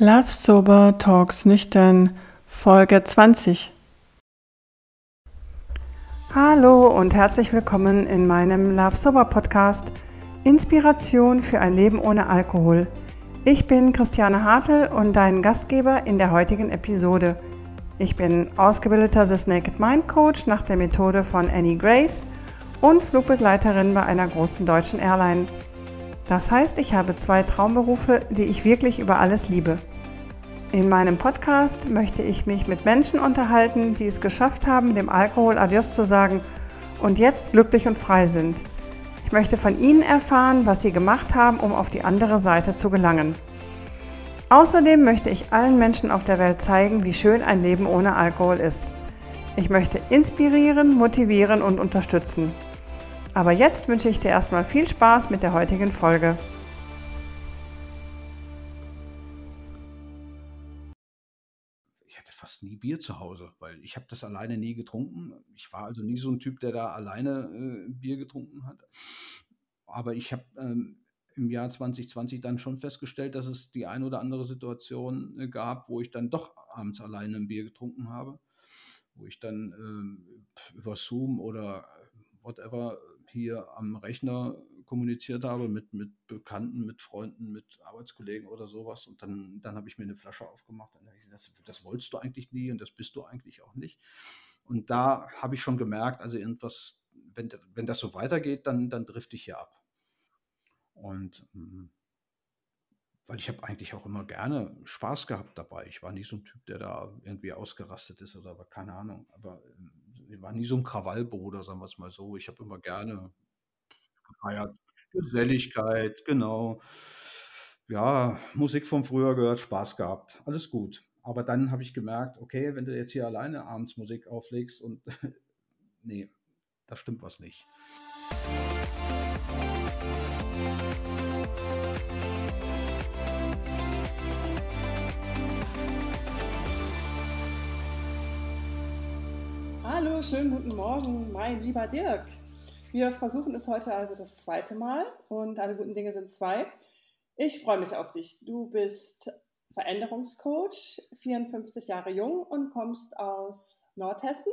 Love Sober Talks Nüchtern Folge 20. Hallo und herzlich willkommen in meinem Love Sober Podcast Inspiration für ein Leben ohne Alkohol. Ich bin Christiane Hartl und dein Gastgeber in der heutigen Episode. Ich bin ausgebildeter The Naked Mind Coach nach der Methode von Annie Grace und Flugbegleiterin bei einer großen deutschen Airline. Das heißt, ich habe zwei Traumberufe, die ich wirklich über alles liebe. In meinem Podcast möchte ich mich mit Menschen unterhalten, die es geschafft haben, dem Alkohol Adios zu sagen und jetzt glücklich und frei sind. Ich möchte von ihnen erfahren, was sie gemacht haben, um auf die andere Seite zu gelangen. Außerdem möchte ich allen Menschen auf der Welt zeigen, wie schön ein Leben ohne Alkohol ist. Ich möchte inspirieren, motivieren und unterstützen. Aber jetzt wünsche ich dir erstmal viel Spaß mit der heutigen Folge. Ich hatte fast nie Bier zu Hause, weil ich habe das alleine nie getrunken. Ich war also nie so ein Typ, der da alleine äh, Bier getrunken hat. Aber ich habe ähm, im Jahr 2020 dann schon festgestellt, dass es die ein oder andere Situation äh, gab, wo ich dann doch abends alleine ein Bier getrunken habe, wo ich dann ähm, über Zoom oder whatever hier am Rechner kommuniziert habe mit, mit Bekannten, mit Freunden, mit Arbeitskollegen oder sowas. Und dann, dann habe ich mir eine Flasche aufgemacht. Und das, das wolltest du eigentlich nie und das bist du eigentlich auch nicht. Und da habe ich schon gemerkt, also irgendwas, wenn, wenn das so weitergeht, dann, dann trifft ich hier ab. Und hm, weil ich habe eigentlich auch immer gerne Spaß gehabt dabei. Ich war nie so ein Typ, der da irgendwie ausgerastet ist oder aber keine Ahnung. Aber ähm, ich war nie so ein Krawallbruder, sagen wir es mal so. Ich habe immer gerne gefeiert. Geselligkeit, genau. Ja, Musik von früher gehört, Spaß gehabt, alles gut. Aber dann habe ich gemerkt, okay, wenn du jetzt hier alleine abends Musik auflegst und nee, da stimmt was nicht. Hallo, schönen guten Morgen, mein lieber Dirk. Wir versuchen es heute also das zweite Mal und alle guten Dinge sind zwei. Ich freue mich auf dich. Du bist Veränderungscoach, 54 Jahre jung und kommst aus Nordhessen.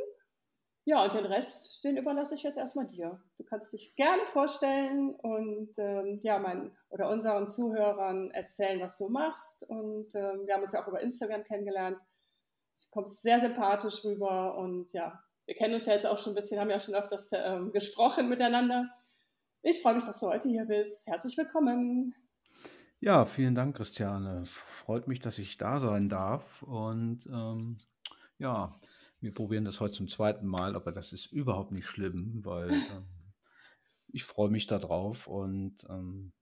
Ja, und den Rest, den überlasse ich jetzt erstmal dir. Du kannst dich gerne vorstellen und ähm, ja, mein, oder unseren Zuhörern erzählen, was du machst. Und ähm, wir haben uns ja auch über Instagram kennengelernt. Du kommst sehr sympathisch rüber und ja, wir kennen uns ja jetzt auch schon ein bisschen, haben ja schon öfters ähm, gesprochen miteinander. Ich freue mich, dass du heute hier bist. Herzlich willkommen. Ja, vielen Dank, Christiane. Freut mich, dass ich da sein darf. Und ähm, ja, wir probieren das heute zum zweiten Mal, aber das ist überhaupt nicht schlimm, weil ähm, ich freue mich darauf. Und ähm,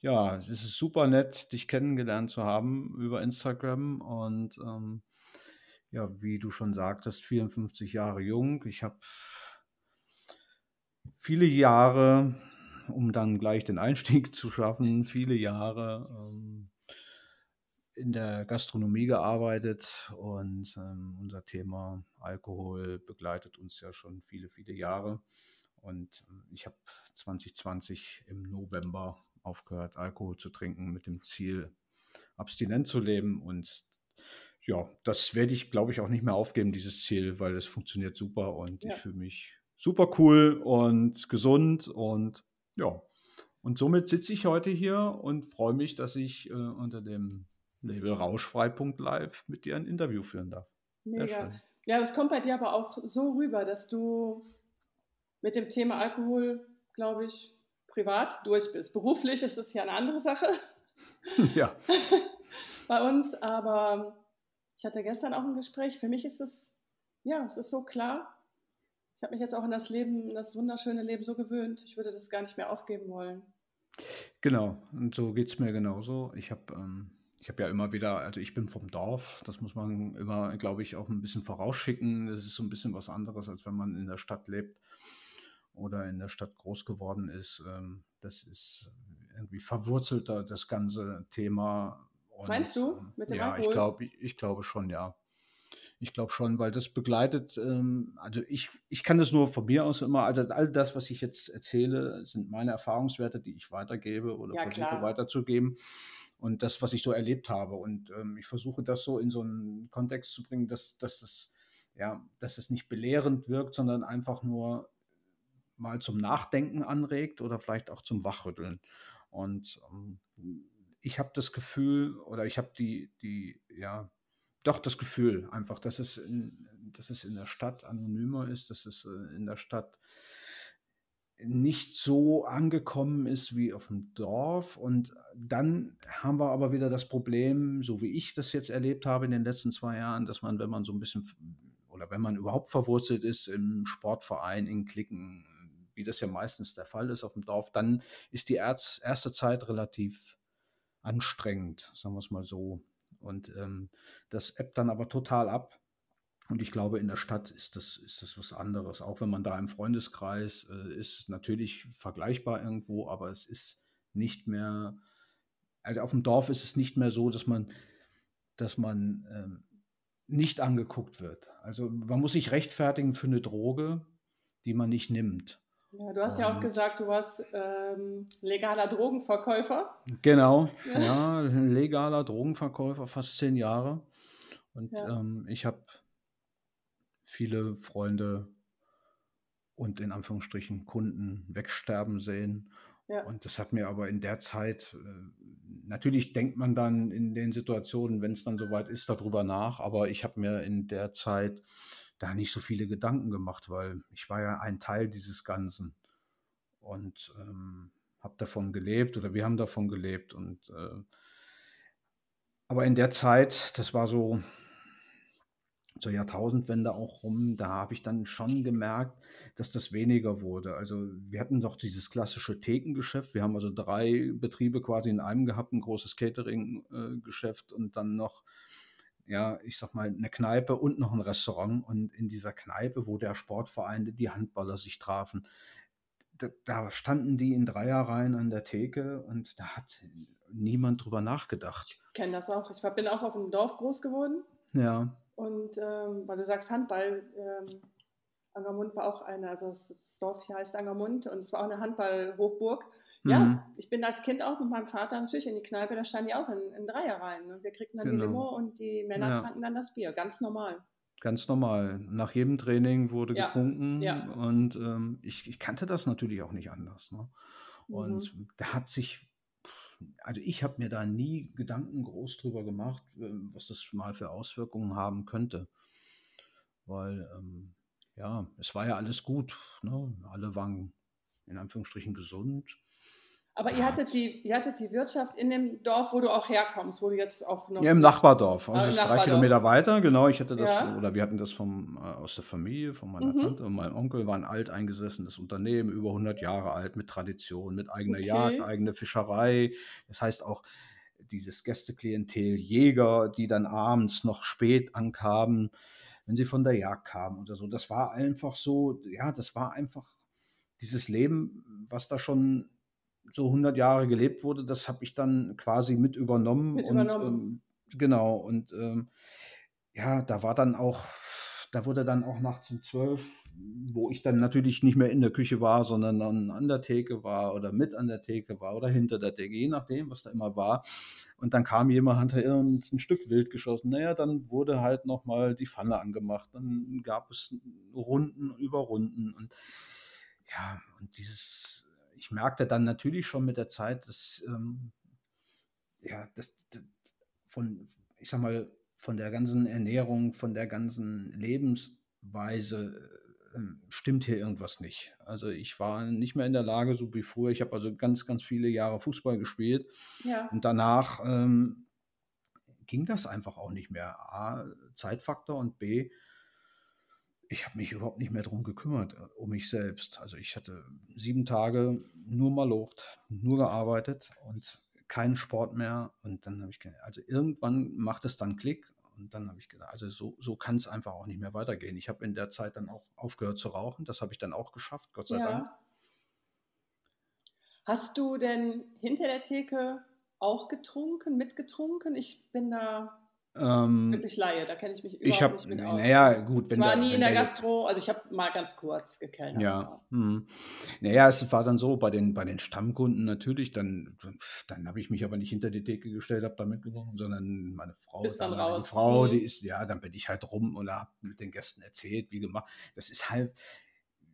ja, es ist super nett, dich kennengelernt zu haben über Instagram. Und ähm, ja, wie du schon sagtest, 54 Jahre jung. Ich habe viele Jahre, um dann gleich den Einstieg zu schaffen, viele Jahre ähm, in der Gastronomie gearbeitet und ähm, unser Thema Alkohol begleitet uns ja schon viele, viele Jahre. Und äh, ich habe 2020 im November aufgehört, Alkohol zu trinken mit dem Ziel, abstinent zu leben. Und ja, das werde ich, glaube ich, auch nicht mehr aufgeben, dieses Ziel, weil es funktioniert super und ja. ich fühle mich super cool und gesund und ja. Und somit sitze ich heute hier und freue mich, dass ich äh, unter dem Label Rauschfrei.live mit dir ein Interview führen darf. Mega. Ja, das kommt bei dir aber auch so rüber, dass du mit dem Thema Alkohol, glaube ich, privat durch bist. Beruflich ist es ja eine andere Sache. Ja. bei uns, aber ich hatte gestern auch ein Gespräch. Für mich ist es, ja, es ist so klar. Ich habe mich jetzt auch in das Leben, in das wunderschöne Leben so gewöhnt. Ich würde das gar nicht mehr aufgeben wollen. Genau, und so geht es mir genauso. Ich habe ähm, hab ja immer wieder, also ich bin vom Dorf, das muss man immer, glaube ich, auch ein bisschen vorausschicken. Das ist so ein bisschen was anderes, als wenn man in der Stadt lebt oder in der Stadt groß geworden ist. Ähm, das ist irgendwie verwurzelter, das ganze Thema und, Meinst du ähm, mit dem ja, Alkohol? Ja, ich glaube ich glaube schon, ja. Ich glaube schon, weil das begleitet, ähm, also ich, ich kann das nur von mir aus immer, also all das, was ich jetzt erzähle, sind meine Erfahrungswerte, die ich weitergebe oder ja, versuche klar. weiterzugeben. und das, was ich so erlebt habe. Und ähm, ich versuche das so in so einen Kontext zu bringen, dass, dass, es, ja, dass es nicht belehrend wirkt, sondern einfach nur mal zum Nachdenken anregt oder vielleicht auch zum Wachrütteln. Und ähm, ich habe das Gefühl oder ich habe die, die, ja, doch das Gefühl einfach, dass es in, dass es in der Stadt anonymer ist, dass es äh, in der Stadt nicht so angekommen ist wie auf dem Dorf. Und dann haben wir aber wieder das Problem, so wie ich das jetzt erlebt habe in den letzten zwei Jahren, dass man, wenn man so ein bisschen oder wenn man überhaupt verwurzelt ist im Sportverein, in Klicken, wie das ja meistens der Fall ist auf dem Dorf, dann ist die erste Zeit relativ anstrengend, sagen wir es mal so. Und ähm, das ebbt dann aber total ab. Und ich glaube, in der Stadt ist das, ist das was anderes. Auch wenn man da im Freundeskreis äh, ist, natürlich vergleichbar irgendwo, aber es ist nicht mehr, also auf dem Dorf ist es nicht mehr so, dass man, dass man ähm, nicht angeguckt wird. Also man muss sich rechtfertigen für eine Droge, die man nicht nimmt. Ja, du hast ja auch gesagt, du warst ähm, legaler Drogenverkäufer. Genau, ja. ja, legaler Drogenverkäufer, fast zehn Jahre. Und ja. ähm, ich habe viele Freunde und in Anführungsstrichen Kunden wegsterben sehen. Ja. Und das hat mir aber in der Zeit, äh, natürlich denkt man dann in den Situationen, wenn es dann soweit ist, darüber nach, aber ich habe mir in der Zeit da nicht so viele Gedanken gemacht, weil ich war ja ein Teil dieses Ganzen und ähm, habe davon gelebt oder wir haben davon gelebt. Und äh, aber in der Zeit, das war so zur Jahrtausendwende auch rum, da habe ich dann schon gemerkt, dass das weniger wurde. Also wir hatten doch dieses klassische Thekengeschäft. Wir haben also drei Betriebe quasi in einem gehabt, ein großes Catering-Geschäft und dann noch, ja, ich sag mal, eine Kneipe und noch ein Restaurant. Und in dieser Kneipe, wo der Sportverein, die Handballer sich trafen, da, da standen die in Dreierreihen an der Theke und da hat niemand drüber nachgedacht. Ich kenne das auch. Ich bin auch auf dem Dorf groß geworden. Ja. Und ähm, weil du sagst Handball, ähm, Angermund war auch eine, also das Dorf hier heißt Angermund und es war auch eine Handballhochburg. Mhm. Ja, ich bin als Kind auch mit meinem Vater natürlich in die Kneipe, da standen die auch in, in Dreierreihen. Ne? Wir kriegten dann genau. die Limo und die Männer ja. tranken dann das Bier, ganz normal. Ganz normal. Nach jedem Training wurde ja. getrunken ja. und ähm, ich, ich, kannte das natürlich auch nicht anders. Ne? Und mhm. da hat sich also ich habe mir da nie Gedanken groß drüber gemacht, ähm, was das mal für Auswirkungen haben könnte. Weil, ähm, ja, es war ja alles gut. Ne? Alle waren in Anführungsstrichen gesund. Aber ihr hattet, die, ihr hattet die Wirtschaft in dem Dorf, wo du auch herkommst, wo du jetzt auch noch. Ja, im Nachbardorf. Also, also drei Kilometer weiter, genau. Ich hatte das, ja. oder wir hatten das vom, äh, aus der Familie, von meiner mhm. Tante und meinem Onkel, war ein alteingesessenes Unternehmen, über 100 Jahre alt, mit Tradition, mit eigener okay. Jagd, eigene Fischerei. Das heißt auch dieses Gästeklientel, Jäger, die dann abends noch spät ankamen, wenn sie von der Jagd kamen oder so. Das war einfach so, ja, das war einfach dieses Leben, was da schon so 100 Jahre gelebt wurde, das habe ich dann quasi mit übernommen. Mit und, Ähm, genau, und ähm, ja, da war dann auch, da wurde dann auch nachts um zwölf, wo ich dann natürlich nicht mehr in der Küche war, sondern dann an der Theke war oder mit an der Theke war oder hinter der Theke, je nachdem, was da immer war. Und dann kam jemand, hat ein Stück Wild geschossen. Naja, dann wurde halt nochmal die Pfanne angemacht. Dann gab es Runden über Runden. Und ja, und dieses, ich merkte dann natürlich schon mit der Zeit, dass, ähm, ja, das, das, von, ich sag mal, von der ganzen Ernährung, von der ganzen Lebensweise äh, stimmt hier irgendwas nicht. Also ich war nicht mehr in der Lage, so wie früher. Ich habe also ganz, ganz viele Jahre Fußball gespielt. Ja. Und danach ähm, ging das einfach auch nicht mehr. A, Zeitfaktor und B, ich habe mich überhaupt nicht mehr darum gekümmert, äh, um mich selbst. Also ich hatte sieben Tage nur mal locht, nur gearbeitet und keinen Sport mehr. Und dann habe ich gedacht, also irgendwann macht es dann Klick. Und dann habe ich gedacht, also so, so kann es einfach auch nicht mehr weitergehen. Ich habe in der Zeit dann auch aufgehört zu rauchen. Das habe ich dann auch geschafft, Gott sei ja. Dank. Hast du denn hinter der Theke auch getrunken, mitgetrunken? Ich bin da Ähm, Wirklich Laie, da kenne ich mich ich überhaupt habe, nicht mit aus. naja, gut, Ich war der, nie in der Gastro, also ich habe mal ganz kurz gekellnert. ja, hm. Naja, es war dann so, bei den, bei den Stammkunden natürlich, dann, dann habe ich mich aber nicht hinter die Theke gestellt, habe da mitgenommen, sondern meine Frau, Bist dann raus. Frau, Mhm. die ist, ja, dann bin ich halt rum und habe mit den Gästen erzählt, wie gemacht. Das ist halt,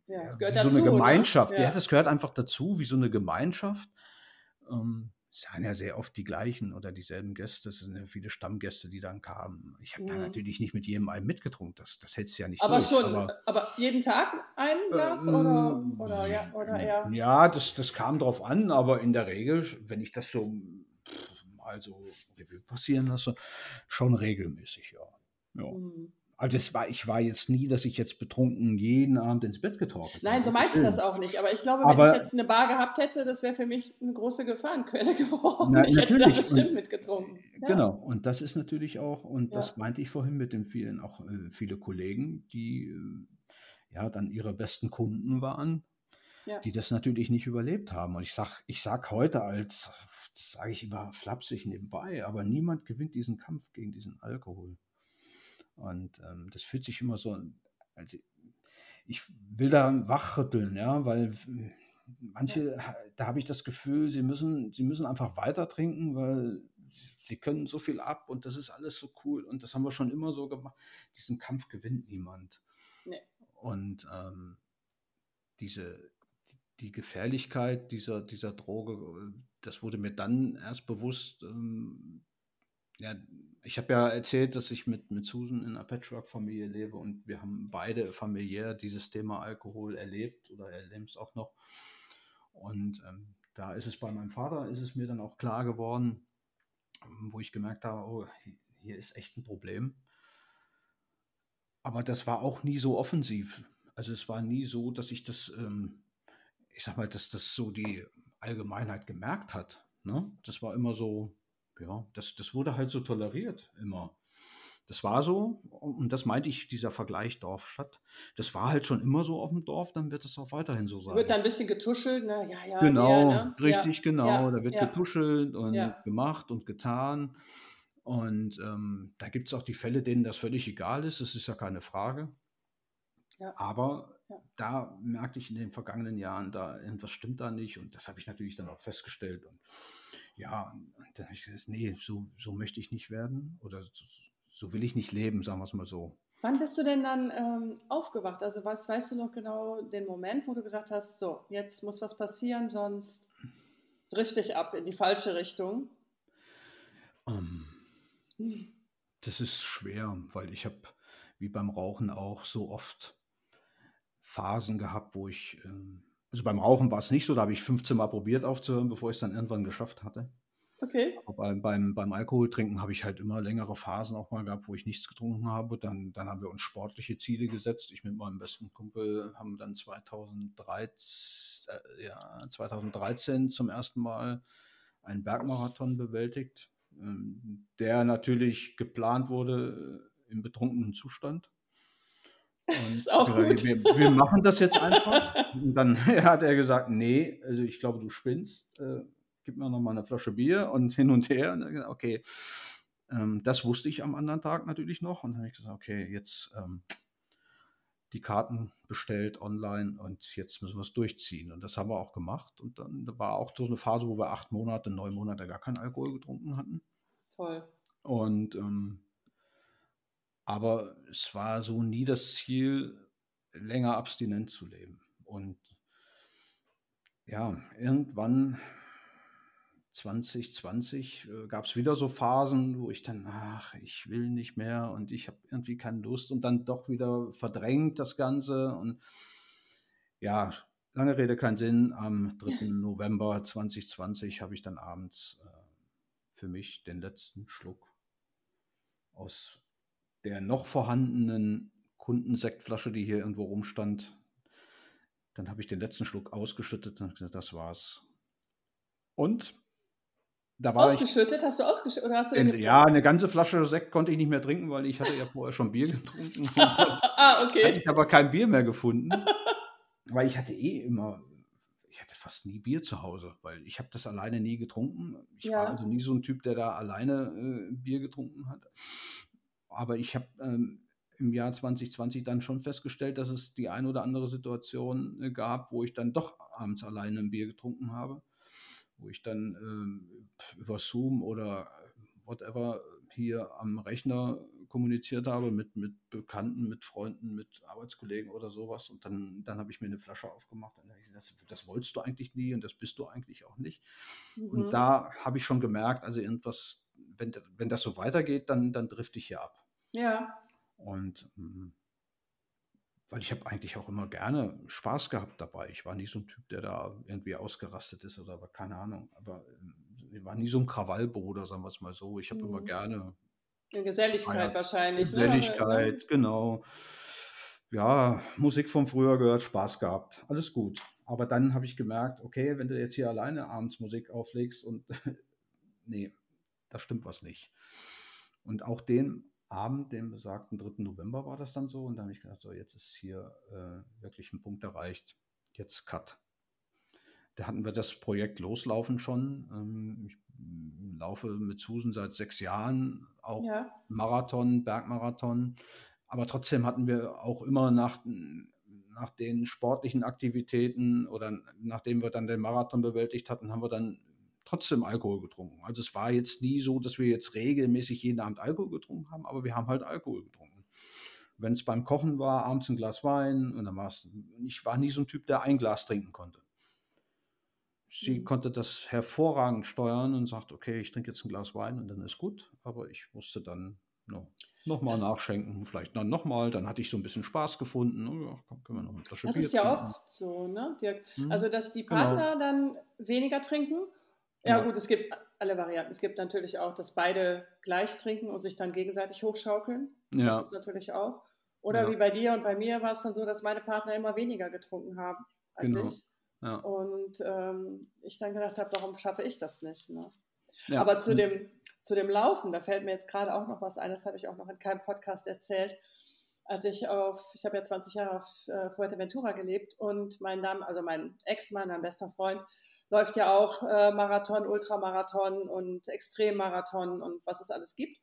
Ja, ja, das wie gehört so dazu. eine ne? Gemeinschaft. Ja. Ja. das gehört einfach dazu, wie so eine Gemeinschaft. Ähm, es waren ja sehr oft die gleichen oder dieselben Gäste. Es sind ja viele Stammgäste, die dann kamen. Ich habe da Mhm. natürlich nicht mit jedem einen mitgetrunken. Das, das hältst du ja nicht Aber durch. schon, aber- aber jeden Tag ein Glas ähm, oder, oder, ja, oder eher? Ja, das, das kam drauf an, aber in der Regel, wenn ich das so mal so Revue passieren lasse, schon regelmäßig, ja. ja. Hm. Also es war, ich war jetzt nie, dass ich jetzt betrunken jeden Abend ins Bett getorkelt Nein, so meinte ich das auch nicht. Aber ich glaube, wenn Aber- ich jetzt eine Bar gehabt hätte, das wäre für mich eine große Gefahrenquelle geworden. Na, ich hätte da natürlich. bestimmt Und- mitgetrunken. Ja. Genau, und das ist natürlich auch, und Ja. das meinte ich vorhin mit den vielen, auch äh, viele Kollegen, die äh, ja dann ihre besten Kunden waren, Ja. die das natürlich nicht überlebt haben. Und ich sag, ich sag heute als, das sage ich immer flapsig nebenbei, aber niemand gewinnt diesen Kampf gegen diesen Alkohol. Und ähm, das fühlt sich immer so, also ich will da wachrütteln, ja, weil manche, da habe ich das Gefühl, sie müssen, sie müssen einfach weiter trinken, weil sie, können so viel ab und das ist alles so cool und das haben wir schon immer so gemacht. Diesen Kampf gewinnt niemand. Nee. Und ähm, diese, die, Gefährlichkeit dieser, dieser Droge, das wurde mir dann erst bewusst. Ähm, ja, ich habe ja erzählt, dass ich mit, mit Susan in einer Patchwork-Familie lebe und wir haben beide familiär dieses Thema Alkohol erlebt oder erleben es auch noch. Und ähm, da ist es bei meinem Vater, ist es mir dann auch klar geworden, ähm, wo ich gemerkt habe, oh, hier ist echt ein Problem. Aber das war auch nie so offensiv. Also es war nie so, dass ich das, ähm, ich sag mal, dass das so die Allgemeinheit gemerkt hat. Ne? Das war immer so, ja, das, das wurde halt so toleriert immer. Das war so, und das meinte ich, dieser Vergleich Dorf-Stadt. Das war halt schon immer so auf dem Dorf, dann wird es auch weiterhin so sein. Wird da ein bisschen getuschelt, ne? Ja, ja. Genau, der, ne? richtig, ja, genau. Ja, da wird ja. getuschelt und gemacht und getan. Und ähm, da gibt es auch die Fälle, denen das völlig egal ist. Das ist ja keine Frage. Aber da merkte ich in den vergangenen Jahren, da irgendwas stimmt da nicht. Und das habe ich natürlich dann auch festgestellt. Und ja, dann habe ich gesagt, nee, so, so möchte ich nicht werden. Oder so, so will ich nicht leben, sagen wir es mal so. Wann bist du denn dann ähm, aufgewacht? Also was weißt du noch genau den Moment, wo du gesagt hast, so, jetzt muss was passieren, sonst drifte ich ab in die falsche Richtung? Ähm, Das ist schwer, weil ich habe, wie beim Rauchen auch, so oft Phasen gehabt, wo ich, ähm, also beim Rauchen war es nicht so, da habe ich 15 Mal probiert aufzuhören, bevor ich es dann irgendwann geschafft hatte. Okay. Beim, beim, beim Alkoholtrinken habe ich halt immer längere Phasen auch mal gehabt, wo ich nichts getrunken habe. Dann, dann haben wir uns sportliche Ziele gesetzt. Ich mit meinem besten Kumpel haben dann 2013, äh, ja, 2013 zum ersten Mal einen Bergmarathon bewältigt, ähm, der natürlich geplant wurde äh, im betrunkenen Zustand. Und Ist auch wir, gut. Wir, wir machen das jetzt einfach. Und dann hat er gesagt, nee, also ich glaube, du spinnst. Äh, gib mir noch mal eine Flasche Bier und hin und her. Und okay, ähm, das wusste ich am anderen Tag natürlich noch. Und dann habe ich gesagt, okay, jetzt ähm, die Karten bestellt online und jetzt müssen wir es durchziehen. Und das haben wir auch gemacht. Und dann da war auch so eine Phase, wo wir acht Monate, neun Monate gar keinen Alkohol getrunken hatten. Toll. Und ähm, aber es war so nie das Ziel, länger abstinent zu leben. Und ja, irgendwann 2020 äh, gab es wieder so Phasen, wo ich dann, ach, ich will nicht mehr und ich habe irgendwie keine Lust und dann doch wieder verdrängt das Ganze. Und ja, lange Rede, kein Sinn. Am 3. November 2020 habe ich dann abends äh, für mich den letzten Schluck aus der noch vorhandenen Kundensektflasche, die hier irgendwo rumstand. Dann habe ich den letzten Schluck ausgeschüttet und gesagt, das war's. Und da war ich. Ausgeschüttet? Hast du ausgeschüttet oder hast du getrunken? ja, eine ganze Flasche Sekt konnte ich nicht mehr trinken, weil ich hatte ja vorher schon Bier getrunken. Ah, hatte okay. ich aber kein Bier mehr gefunden, weil ich hatte eh immer, ich hatte fast nie Bier zu Hause, weil ich habe das alleine nie getrunken. Ich Ja. war also nie so ein Typ, der da alleine äh, Bier getrunken hat. Aber ich habe ähm, im Jahr 2020 dann schon festgestellt, dass es die ein oder andere Situation äh, gab, wo ich dann doch abends alleine ein Bier getrunken habe, wo ich dann ähm, über Zoom oder whatever hier am Rechner kommuniziert habe mit, mit Bekannten, mit Freunden, mit Arbeitskollegen oder sowas. Und dann, dann habe ich mir eine Flasche aufgemacht. Und ich das, das wolltest du eigentlich nie und das bist du eigentlich auch nicht. Mhm. Und da habe ich schon gemerkt, also irgendwas, wenn, wenn das so weitergeht, dann, dann trifft ich hier ab. Ja. Und ähm, weil ich habe eigentlich auch immer gerne Spaß gehabt dabei. Ich war nie so ein Typ, der da irgendwie ausgerastet ist oder aber keine Ahnung. Aber ähm, ich war nie so ein Krawallbruder, sagen wir es mal so. Ich habe immer Mhm. gerne In Geselligkeit ja, wahrscheinlich. ne? Geselligkeit, genau. Ja, Musik von früher gehört, Spaß gehabt, alles gut. Aber dann habe ich gemerkt, okay, wenn du jetzt hier alleine abends Musik auflegst und nee, da stimmt was nicht. Und auch den Abend, den besagten 3. November war das dann so. Und dann habe ich gedacht, so jetzt ist hier äh, wirklich ein Punkt erreicht. Jetzt Cut. Da hatten wir das Projekt Loslaufen schon. Ähm, ich mm, laufe mit Susan seit sechs Jahren, auch Ja. Marathon, Bergmarathon. Aber trotzdem hatten wir auch immer nach, nach den sportlichen Aktivitäten oder nachdem wir dann den Marathon bewältigt hatten, haben wir dann trotzdem Alkohol getrunken. Also es war jetzt nie so, dass wir jetzt regelmäßig jeden Abend Alkohol getrunken haben, aber wir haben halt Alkohol getrunken. Wenn es beim Kochen war, abends ein Glas Wein und dann war es, ich war nie so ein Typ, der ein Glas trinken konnte. Sie Mhm. konnte das hervorragend steuern und sagt, okay, ich trinke jetzt ein Glas Wein und dann ist gut. Aber ich musste dann no, nochmal nachschenken, vielleicht dann nochmal. Dann hatte ich so ein bisschen Spaß gefunden. Oh komm, können wir noch eine Flasche Das Bier ist ja trinken. oft so, ne, Dirk? Hm? Also, dass die Genau. Partner dann weniger trinken. Ja, Ja. gut, es gibt alle Varianten. Es gibt natürlich auch, dass beide gleich trinken und sich dann gegenseitig hochschaukeln. ja, Das ist natürlich auch. Oder Ja. wie bei dir und bei mir war es dann so, dass meine Partner immer weniger getrunken haben als Genau. ich. ja, Und ähm, ich dann gedacht habe, warum schaffe ich das nicht? Ne? ja. Aber zu Und- dem, zu dem Laufen, da fällt mir jetzt gerade auch noch was ein, das habe ich auch noch in keinem Podcast erzählt. Als ich auf, ich habe ja 20 Jahre auf äh, Fuerteventura gelebt und mein Dam, also mein Ex-Mann, mein bester Freund, läuft ja auch äh, Marathon, Ultramarathon und Extremmarathon und was es alles gibt.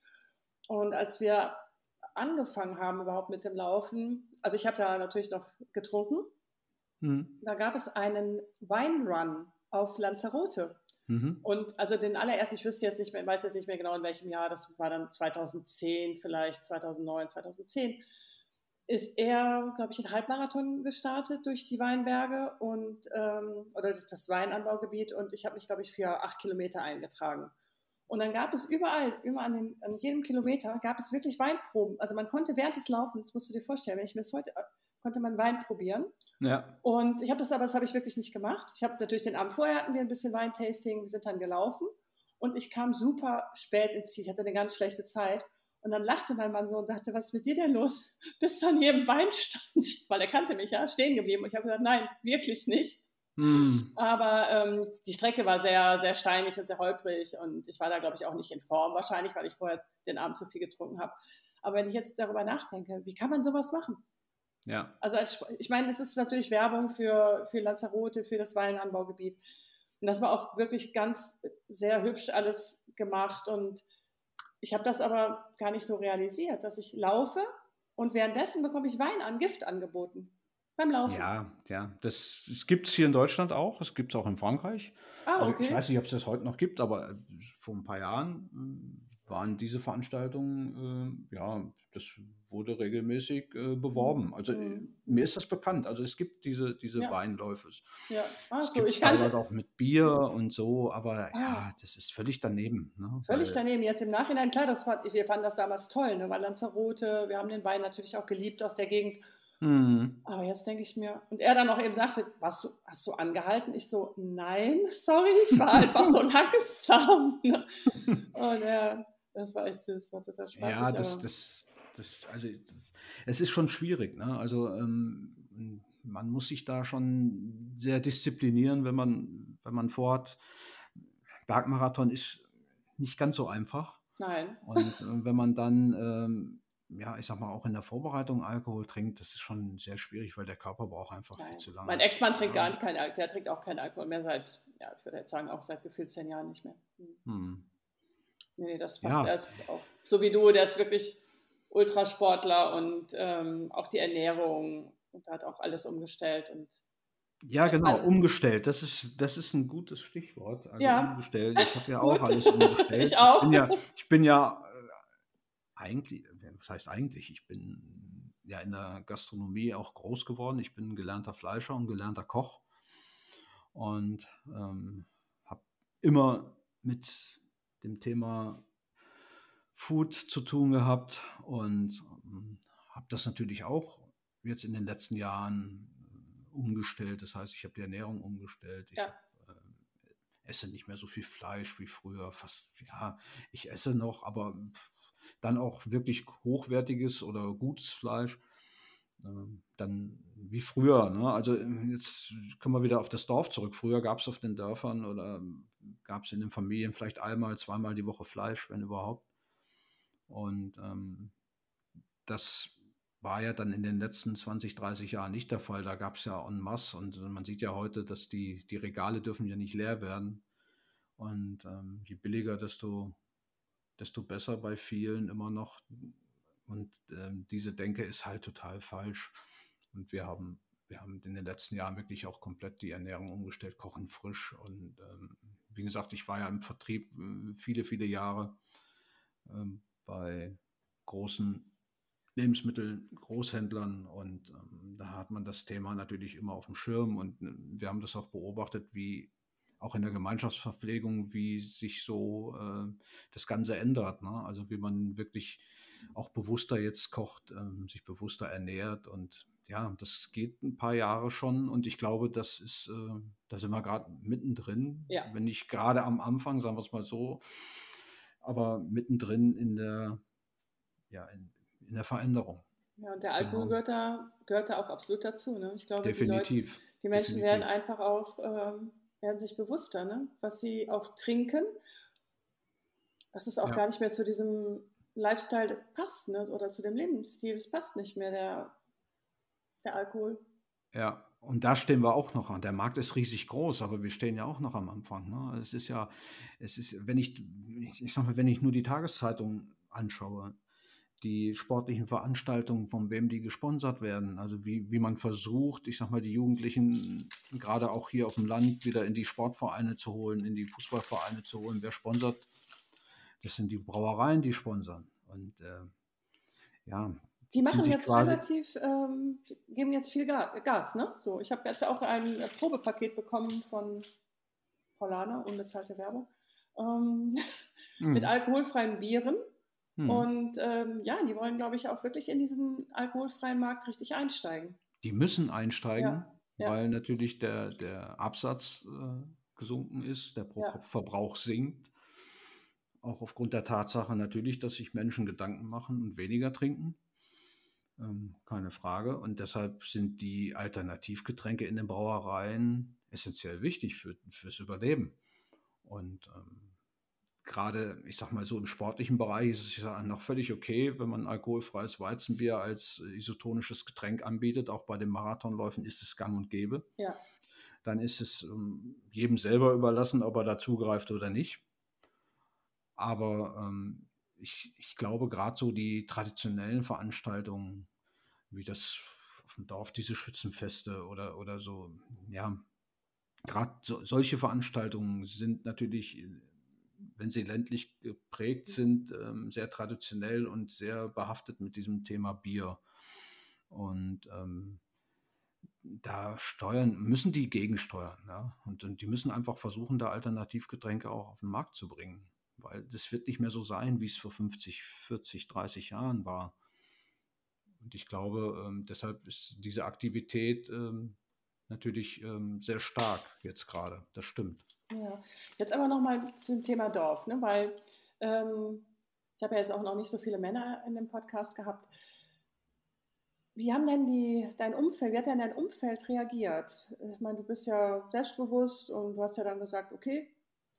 Und als wir angefangen haben überhaupt mit dem Laufen, also ich habe da natürlich noch getrunken, Hm, da gab es einen Weinrun auf Lanzarote. mhm. Und also den allerersten, ich wüsste jetzt nicht mehr, weiß jetzt nicht mehr genau in welchem Jahr, das war dann 2010, vielleicht 2009, 2010, ist er, glaube ich, einen Halbmarathon gestartet durch die Weinberge und ähm, oder durch das Weinanbaugebiet und ich habe mich, glaube ich, für acht Kilometer eingetragen. Und dann gab es überall, immer an, den, an jedem Kilometer, gab es wirklich Weinproben. Also man konnte während des Laufens, musst du dir vorstellen, wenn ich mir das heute, konnte man Wein probieren. Ja, Und ich habe das aber, das habe ich wirklich nicht gemacht. Ich habe natürlich den Abend vorher hatten wir ein bisschen Weintasting, wir sind dann gelaufen und ich kam super spät ins Ziel. Ich hatte eine ganz schlechte Zeit. Und dann lachte mein Mann so und sagte, was ist mit dir denn los? Bist du an jedem Weinstand, weil er kannte mich ja, stehen geblieben. Und ich habe gesagt, nein, wirklich nicht. hm, Aber ähm, die Strecke war sehr, sehr steinig und sehr holprig und ich war da, glaube ich, auch nicht in Form, wahrscheinlich, weil ich vorher den Abend zu viel getrunken habe. Aber wenn ich jetzt darüber nachdenke, wie kann man sowas machen? ja, Also als, ich meine, es ist natürlich Werbung für, für Lanzarote, für das Weinanbaugebiet. Und das war auch wirklich ganz sehr hübsch alles gemacht. Und ich habe das aber gar nicht so realisiert, dass ich laufe und währenddessen bekomme ich Wein an, Gift angeboten. Beim Laufen. ja, ja. Das, das gibt es hier in Deutschland auch, es gibt es auch in Frankreich. ah, Also okay. ich weiß nicht, ob es das heute noch gibt, aber vor ein paar Jahren äh, waren diese Veranstaltungen, äh, ja, das wurde regelmäßig äh, beworben. Also äh, Mhm. mir ist das bekannt. Also es gibt diese, diese Ja. Weinläufe. ja. Es so, ich kannte auch mit Bier und so, aber Ah. ja, das ist völlig daneben. Ne? völlig Weil- daneben. Jetzt im Nachhinein, klar, das fand, wir fanden das damals toll, ne? weil Lanzarote, wir haben den Wein natürlich auch geliebt aus der Gegend. Hm, Aber jetzt denke ich mir, und er dann auch eben sagte, warst du, hast du angehalten? Ich so, nein, sorry, ich war einfach so langsam. ne? Und ja, das war echt süß, war total spaßig. Ja, das, das, das, also das, es ist schon schwierig. Ne? Also ähm, man muss sich da schon sehr disziplinieren, wenn man, wenn man vorhat. Bergmarathon ist nicht ganz so einfach. nein. Und äh, wenn man dann ähm, ja, ich sag mal, auch in der Vorbereitung Alkohol trinkt, das ist schon sehr schwierig, weil der Körper braucht einfach Nein. viel zu lange. Mein Ex-Mann trinkt ja. gar keinen Alkohol, der trinkt auch keinen Alkohol mehr seit, ja, ich würde jetzt sagen, auch seit gefühlt zehn Jahren nicht mehr. Hm. hm. Nee, das passt ja. erst auch. So wie du, der ist wirklich Ultrasportler und ähm, auch die Ernährung und hat auch alles umgestellt und ja, genau, umgestellt. Das ist, das ist ein gutes Stichwort. Also ja. umgestellt. Ich habe ja auch alles umgestellt. ich auch. Ich bin ja, ich bin ja äh, eigentlich, was heißt eigentlich? Ich bin ja in der Gastronomie auch groß geworden. Ich bin gelernter Fleischer und gelernter Koch und ähm, habe immer mit dem Thema Food zu tun gehabt und ähm, habe das natürlich auch jetzt in den letzten Jahren äh, umgestellt. Das heißt, ich habe die Ernährung umgestellt. Ich ja. hab, äh, esse nicht mehr so viel Fleisch wie früher. Fast, ja, ich esse noch, aber dann auch wirklich hochwertiges oder gutes Fleisch. Ähm, dann wie früher. Ne? Also jetzt kommen wir wieder auf das Dorf zurück. Früher gab es auf den Dörfern oder gab es in den Familien vielleicht einmal, zweimal die Woche Fleisch, wenn überhaupt. Und ähm, das war ja dann in den letzten 20, 30 Jahren nicht der Fall. Da gab es ja en masse und man sieht ja heute, dass die, die Regale dürfen ja nicht leer werden. Und ähm, je billiger, desto, desto besser bei vielen immer noch. Und ähm, diese Denke ist halt total falsch. Und wir haben, wir haben in den letzten Jahren wirklich auch komplett die Ernährung umgestellt, kochen frisch. Und ähm, wie gesagt, ich war ja im Vertrieb äh, viele, viele Jahre ähm, bei großen Lebensmittel, Großhändlern und ähm, da hat man das Thema natürlich immer auf dem Schirm und äh, wir haben das auch beobachtet, wie auch in der Gemeinschaftsverpflegung, wie sich so äh, das Ganze ändert. Ne? Also wie man wirklich auch bewusster jetzt kocht, ähm, sich bewusster ernährt und ja, das geht ein paar Jahre schon und ich glaube, das ist, äh, da sind wir gerade mittendrin, ja. wenn nicht gerade am Anfang, sagen wir es mal so, aber mittendrin in der, ja, in, in der Veränderung. Ja, und der Alkohol genau. gehört, da, gehört da auch absolut dazu. Ne? Ich glaube, Definitiv. Die, Leute, die Menschen Definitiv. werden einfach auch, ähm, werden sich bewusster, ne? was sie auch trinken. Dass es auch ja. gar nicht mehr zu diesem Lifestyle passt ne? oder zu dem Lebensstil. Es passt nicht mehr, der, der Alkohol. Ja, und da stehen wir auch noch an. Der Markt ist riesig groß, aber wir stehen ja auch noch am Anfang. Ne? Es ist ja, es ist, wenn ich, ich sag mal, wenn ich nur die Tageszeitung anschaue, die sportlichen Veranstaltungen, von wem die gesponsert werden. Also wie, wie man versucht, ich sag mal, die Jugendlichen gerade auch hier auf dem Land wieder in die Sportvereine zu holen, in die Fußballvereine zu holen. Wer sponsert? Das sind die Brauereien, die sponsern. Und äh, ja. Die machen jetzt relativ, ähm, geben jetzt viel Gas, ne? So, ich habe jetzt auch ein Probepaket bekommen von Paulana, unbezahlte Werbung, ähm, mhm. mit alkoholfreien Bieren. Hm. Und ähm, ja, die wollen, glaube ich, auch wirklich in diesen alkoholfreien Markt richtig einsteigen. Die müssen einsteigen, ja. Ja. weil natürlich der, der Absatz äh, gesunken ist, der Pro-Kopf-Verbrauch sinkt. Auch aufgrund der Tatsache natürlich, dass sich Menschen Gedanken machen und weniger trinken. Ähm, keine Frage. Und deshalb sind die Alternativgetränke in den Brauereien essentiell wichtig für, fürs Überleben. Und ähm, gerade, ich sag mal so, im sportlichen Bereich ist es ja noch völlig okay, wenn man alkoholfreies Weizenbier als isotonisches Getränk anbietet. Auch bei den Marathonläufen ist es gang und gäbe. Ja. Dann ist es um, jedem selber überlassen, ob er da zugreift oder nicht. Aber ähm, ich, ich glaube, gerade so die traditionellen Veranstaltungen, wie das auf dem Dorf, diese Schützenfeste oder, oder so, ja, gerade so, solche Veranstaltungen sind natürlich wenn sie ländlich geprägt sind, ähm, sehr traditionell und sehr behaftet mit diesem Thema Bier. Und ähm, da steuern, müssen die gegensteuern. Ja? Und, und, die müssen einfach versuchen, da Alternativgetränke auch auf den Markt zu bringen. Weil das wird nicht mehr so sein, wie es vor 50, 40, 30 Jahren war. Und ich glaube, ähm, deshalb ist diese Aktivität ähm, natürlich ähm, sehr stark jetzt gerade. Das stimmt. Ja, jetzt aber nochmal zum Thema Dorf, ne? weil ähm, ich habe ja jetzt auch noch nicht so viele Männer in dem Podcast gehabt. Wie haben denn die, dein Umfeld, wie hat denn dein Umfeld reagiert? Ich meine, du bist ja selbstbewusst und du hast ja dann gesagt, okay,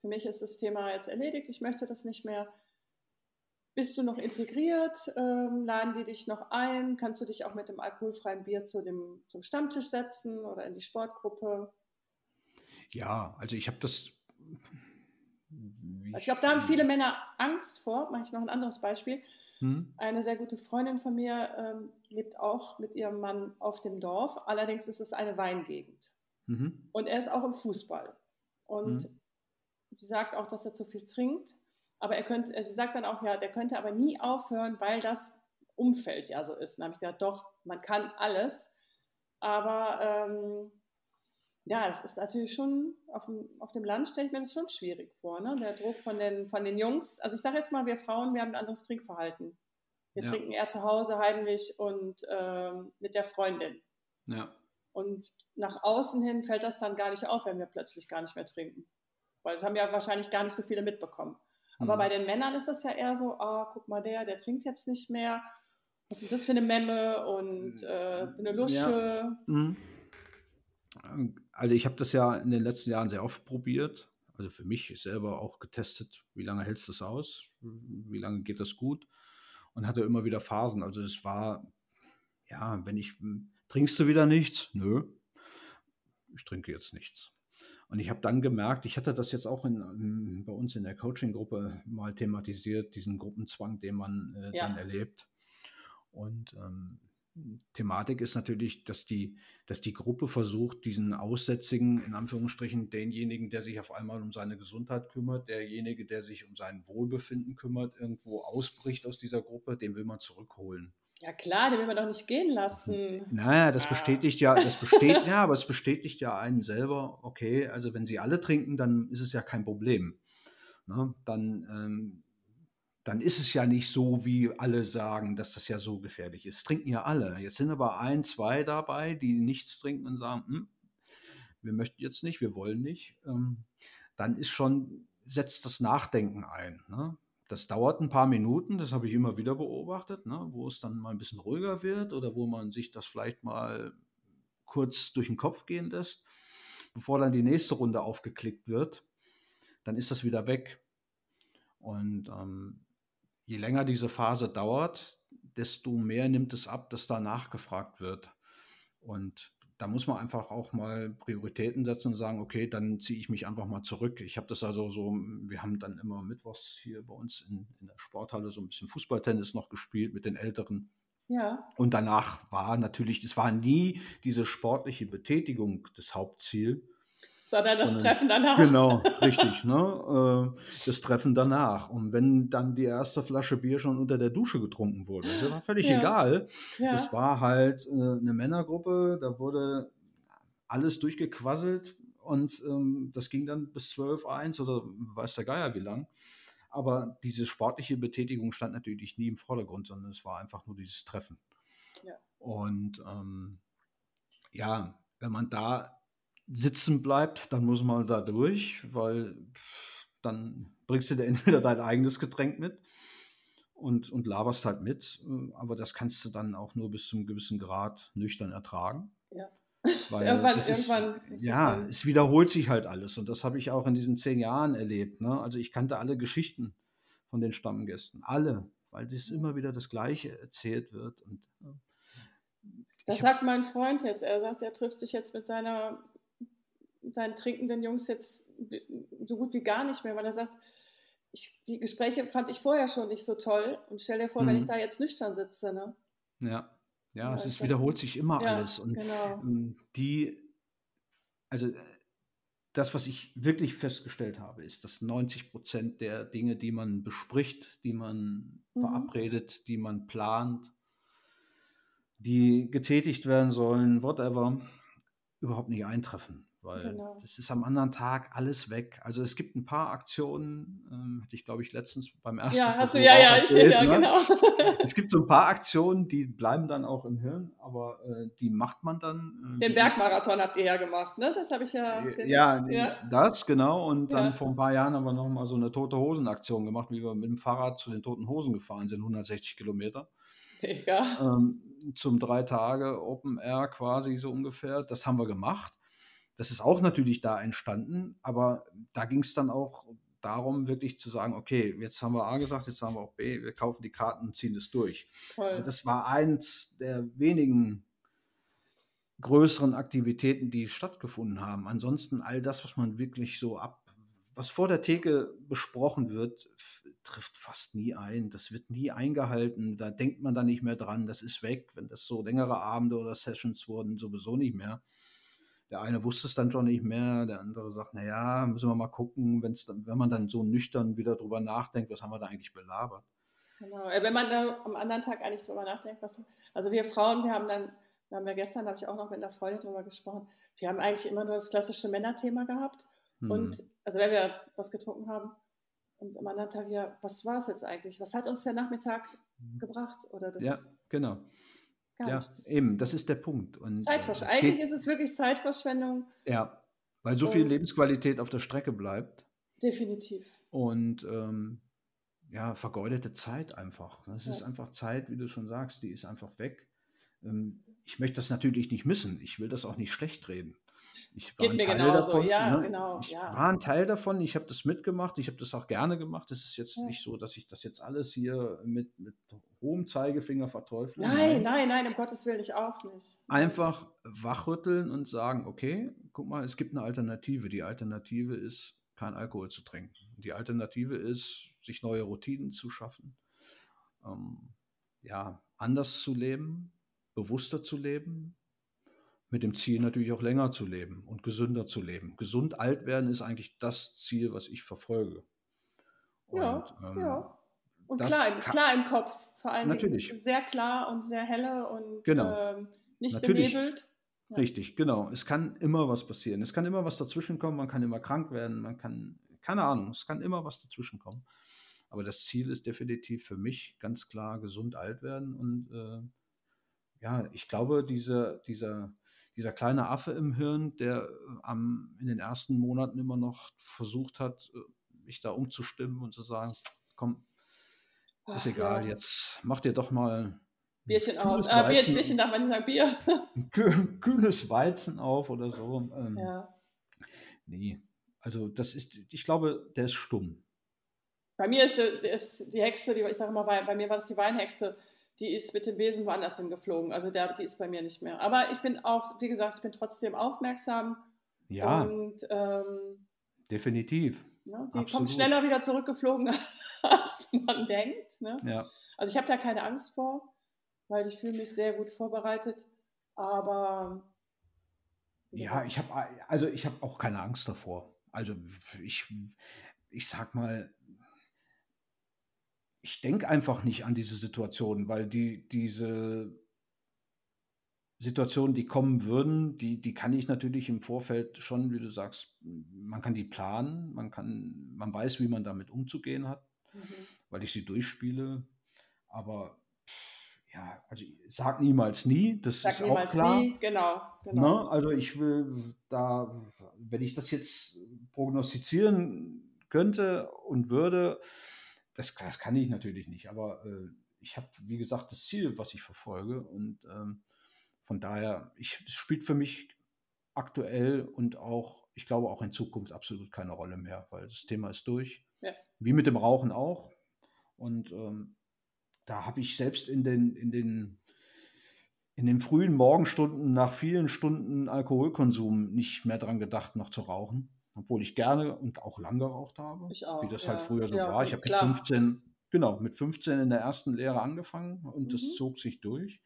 für mich ist das Thema jetzt erledigt, ich möchte das nicht mehr. Bist du noch integriert? Ähm, laden die dich noch ein? Kannst du dich auch mit dem alkoholfreien Bier zu dem, zum Stammtisch setzen oder in die Sportgruppe? Ja, also ich habe das. Ich glaube, da haben viele Männer Angst vor. Mache ich noch ein anderes Beispiel. Hm? Eine sehr gute Freundin von mir ähm, lebt auch mit ihrem Mann auf dem Dorf. Allerdings ist es eine Weingegend. Mhm. Und er ist auch im Fußball. Und mhm. sie sagt auch, dass er zu viel trinkt. Aber er könnte, sie sagt dann auch, ja, der könnte aber nie aufhören, weil das Umfeld ja so ist. Dann habe ich gedacht, doch, man kann alles. Aber ähm, ja, das ist natürlich schon, auf dem, auf dem Land stelle ich mir das schon schwierig vor, ne? Der Druck von den, von den Jungs. Also ich sage jetzt mal, wir Frauen, wir haben ein anderes Trinkverhalten. Wir ja. trinken eher zu Hause heimlich und ähm, mit der Freundin. Ja. Und nach außen hin fällt das dann gar nicht auf, wenn wir plötzlich gar nicht mehr trinken. Weil das haben ja wahrscheinlich gar nicht so viele mitbekommen. Aber mhm. bei den Männern ist das ja eher so, ah, guck mal, der, der trinkt jetzt nicht mehr. Was ist das für eine Memme und äh, für eine Lusche? Ja. Mhm. Also ich habe das ja in den letzten Jahren sehr oft probiert. Also für mich selber auch getestet, wie lange hältst du das aus? Wie lange geht das gut? Und hatte immer wieder Phasen. Also es war, ja, wenn ich, trinkst du wieder nichts? Nö, ich trinke jetzt nichts. Und ich habe dann gemerkt, ich hatte das jetzt auch in, bei uns in der Coaching-Gruppe mal thematisiert, diesen Gruppenzwang, den man äh, ja. dann erlebt. Und ähm, Thematik ist natürlich, dass die, dass die Gruppe versucht, diesen Aussätzigen, in Anführungsstrichen, denjenigen, der sich auf einmal um seine Gesundheit kümmert, derjenige, der sich um sein Wohlbefinden kümmert, irgendwo ausbricht aus dieser Gruppe, den will man zurückholen. Ja klar, den will man doch nicht gehen lassen. Naja, das ah. bestätigt ja, das besteht, ja, aber es bestätigt ja einen selber, okay, also wenn sie alle trinken, dann ist es ja kein Problem. Ne? Dann ähm, dann ist es ja nicht so, wie alle sagen, dass das ja so gefährlich ist. Trinken ja alle. Jetzt sind aber ein, zwei dabei, die nichts trinken und sagen, hm, wir möchten jetzt nicht, wir wollen nicht. Ähm, dann ist schon, setzt das Nachdenken ein. Ne? Das dauert ein paar Minuten, das habe ich immer wieder beobachtet, ne? wo es dann mal ein bisschen ruhiger wird oder wo man sich das vielleicht mal kurz durch den Kopf gehen lässt, bevor dann die nächste Runde aufgeklickt wird. Dann ist das wieder weg. Und ähm, je länger diese Phase dauert, desto mehr nimmt es ab, dass da nachgefragt wird. Und da muss man einfach auch mal Prioritäten setzen und sagen, okay, dann ziehe ich mich einfach mal zurück. Ich habe das also so, wir haben dann immer mittwochs hier bei uns in, in der Sporthalle so ein bisschen Fußballtennis noch gespielt mit den Älteren. Ja. Und danach war natürlich, es war nie diese sportliche Betätigung das Hauptziel, sondern das sondern, Treffen danach. Genau, richtig. Ne? Äh, das Treffen danach. Und wenn dann die erste Flasche Bier schon unter der Dusche getrunken wurde, ist ja völlig ja. egal. Ja. Es war halt äh, eine Männergruppe, da wurde alles durchgequasselt und ähm, das ging dann bis 12, 1 oder weiß der Geier wie lang. Aber diese sportliche Betätigung stand natürlich nie im Vordergrund, sondern es war einfach nur dieses Treffen. Ja. Und ähm, ja, wenn man da sitzen bleibt, dann muss man da durch, weil dann bringst du dir entweder dein eigenes Getränk mit und, und laberst halt mit. Äh, aber das kannst du dann auch nur bis zum gewissen Grad nüchtern ertragen. Ja. Weil irgendwann, ist, irgendwann ist ja, es, es wiederholt sich halt alles. Und das habe ich auch in diesen zehn Jahren erlebt. Ne? Also ich kannte alle Geschichten von den Stammgästen. Alle. Weil das immer wieder das Gleiche erzählt wird. Und, das sagt mein Freund jetzt. Er sagt, er trifft sich jetzt mit seiner seinen trinkenden Jungs jetzt so gut wie gar nicht mehr, weil er sagt, ich, die Gespräche fand ich vorher schon nicht so toll. Und stell dir vor, mhm. wenn ich mhm. da jetzt nüchtern sitze. Ne? Ja, ja, es ist, wiederholt sich immer ja, alles. Und genau. Ähm, die, also äh, das, was ich wirklich festgestellt habe, ist, dass 90 Prozent der Dinge, die man bespricht, die man mhm. verabredet, die man plant, die getätigt werden sollen, whatever, überhaupt nicht eintreffen weil genau. das ist am anderen Tag alles weg. Also es gibt ein paar Aktionen, ähm, hatte ich glaube ich letztens beim ersten. Ja, hast du ja, ja, erzählt, ich, ja, ne? genau. es gibt so ein paar Aktionen, die bleiben dann auch im Hirn, aber äh, die macht man dann. Äh, den Bergmarathon habt ihr ja gemacht, ne? Das habe ich ja. Den, ja, ja, das genau. Und dann ja. vor ein paar Jahren haben wir noch mal so eine tote Hosen Aktion gemacht, wie wir mit dem Fahrrad zu den toten Hosen gefahren sind, 160 Kilometer. Mega. Ähm, zum drei Tage Open Air quasi so ungefähr. Das haben wir gemacht. Das ist auch natürlich da entstanden, aber da ging es dann auch darum, wirklich zu sagen, okay, jetzt haben wir A gesagt, jetzt haben wir auch B, wir kaufen die Karten und ziehen das durch. Toll. Das war eins der wenigen größeren Aktivitäten, die stattgefunden haben. Ansonsten all das, was man wirklich so ab, was vor der Theke besprochen wird, trifft fast nie ein. Das wird nie eingehalten. Da denkt man dann nicht mehr dran. Das ist weg. Wenn das so längere Abende oder Sessions wurden, sowieso nicht mehr. Der eine wusste es dann schon nicht mehr, der andere sagt, naja, müssen wir mal gucken, wenn's dann, wenn man dann so nüchtern wieder drüber nachdenkt, was haben wir da eigentlich belabert. Genau. Wenn man dann am anderen Tag eigentlich drüber nachdenkt, was, also wir Frauen, wir haben dann, wir haben ja gestern, habe ich auch noch mit einer Freundin drüber gesprochen, wir haben eigentlich immer nur das klassische Männerthema gehabt. Hm. Und also wenn wir was getrunken haben und am anderen Tag, ja, was war es jetzt eigentlich? Was hat uns der Nachmittag hm. gebracht? Oder das, ja, genau. Gar ja, nichts. eben, das ist der Punkt. Und, äh, Zeitverschwendung. Eigentlich ist es wirklich Zeitverschwendung. Ja, weil so viel Lebensqualität auf der Strecke bleibt. Definitiv. Und ähm, ja, vergeudete Zeit einfach. Das ja. ist einfach Zeit, wie du schon sagst, die ist einfach weg. Ähm, ich möchte das natürlich nicht missen. Ich will das auch nicht schlecht reden. Ich war Geht mir Teil genauso, davon, ja, ne? genau. Ich ja. war ein Teil davon, ich habe das mitgemacht, ich habe das auch gerne gemacht. Es ist jetzt ja. nicht so, dass ich das jetzt alles hier mit, mit hohem Zeigefinger verteufle. Nein, nein, nein, um Gottes Willen, ich auch nicht. Einfach wachrütteln und sagen, okay, guck mal, es gibt eine Alternative. Die Alternative ist, kein Alkohol zu trinken. Die Alternative ist, sich neue Routinen zu schaffen. Ähm, ja, anders zu leben, bewusster zu leben, mit dem Ziel natürlich auch länger zu leben und gesünder zu leben. Gesund alt werden ist eigentlich das Ziel, was ich verfolge. Und, ja, ähm, ja. Und klar, im, klar im Kopf, vor allem natürlich. sehr klar und sehr helle und genau. ähm, nicht natürlich. benebelt. Ja. Richtig, genau. Es kann immer was passieren. Es kann immer was dazwischenkommen. Man kann immer krank werden. Man kann, keine Ahnung, es kann immer was dazwischenkommen. Aber das Ziel ist definitiv für mich ganz klar gesund alt werden. Und äh, ja, ich glaube, diese, dieser, dieser kleine Affe im Hirn, der äh, am, in den ersten Monaten immer noch versucht hat, äh, mich da umzustimmen und zu sagen, komm, ist Ach, egal, ja. jetzt mach dir doch mal Bierchen auf. Äh, Bier, Bierchen darf man nicht sagen, Bier. kühles Weizen auf oder so. Ähm, ja. Nee, also das ist, ich glaube, der ist stumm. Bei mir ist, ist die Hexe, die, ich sage mal, bei, bei mir war es die Weinhexe, die ist mit dem Besen woanders hingeflogen. Also der, die ist bei mir nicht mehr. Aber ich bin auch, wie gesagt, ich bin trotzdem aufmerksam. Ja. Und ähm, definitiv. Ne, die Absolut. kommt schneller wieder zurückgeflogen, als man denkt. Ne? Ja. Also ich habe da keine Angst vor, weil ich fühle mich sehr gut vorbereitet. Aber ja, ich habe also ich habe auch keine Angst davor. Also ich, ich sag mal, ich denke einfach nicht an diese Situation, weil die, diese Situationen, die kommen würden, die, die kann ich natürlich im Vorfeld schon, wie du sagst, man kann die planen, man kann, man weiß, wie man damit umzugehen hat, mhm. weil ich sie durchspiele. Aber ja, also sag niemals nie, das sag ist auch klar. Nie. Genau, genau. Ne? Also ich will da, wenn ich das jetzt prognostizieren könnte und würde, das, das kann ich natürlich nicht, aber äh, ich habe, wie gesagt, das Ziel, was ich verfolge und ähm, von daher, ich, es spielt für mich aktuell und auch, ich glaube auch in Zukunft absolut keine Rolle mehr, weil das Thema ist durch. Ja. Wie mit dem Rauchen auch. Und ähm, da habe ich selbst in den, in den in den frühen Morgenstunden nach vielen Stunden Alkoholkonsum nicht mehr dran gedacht, noch zu rauchen. Obwohl ich gerne und auch lang geraucht habe. Ich auch. Wie das ja. halt früher so ja, war. Ich habe mit 15, genau, mit 15 in der ersten Lehre angefangen und mhm. das zog sich durch.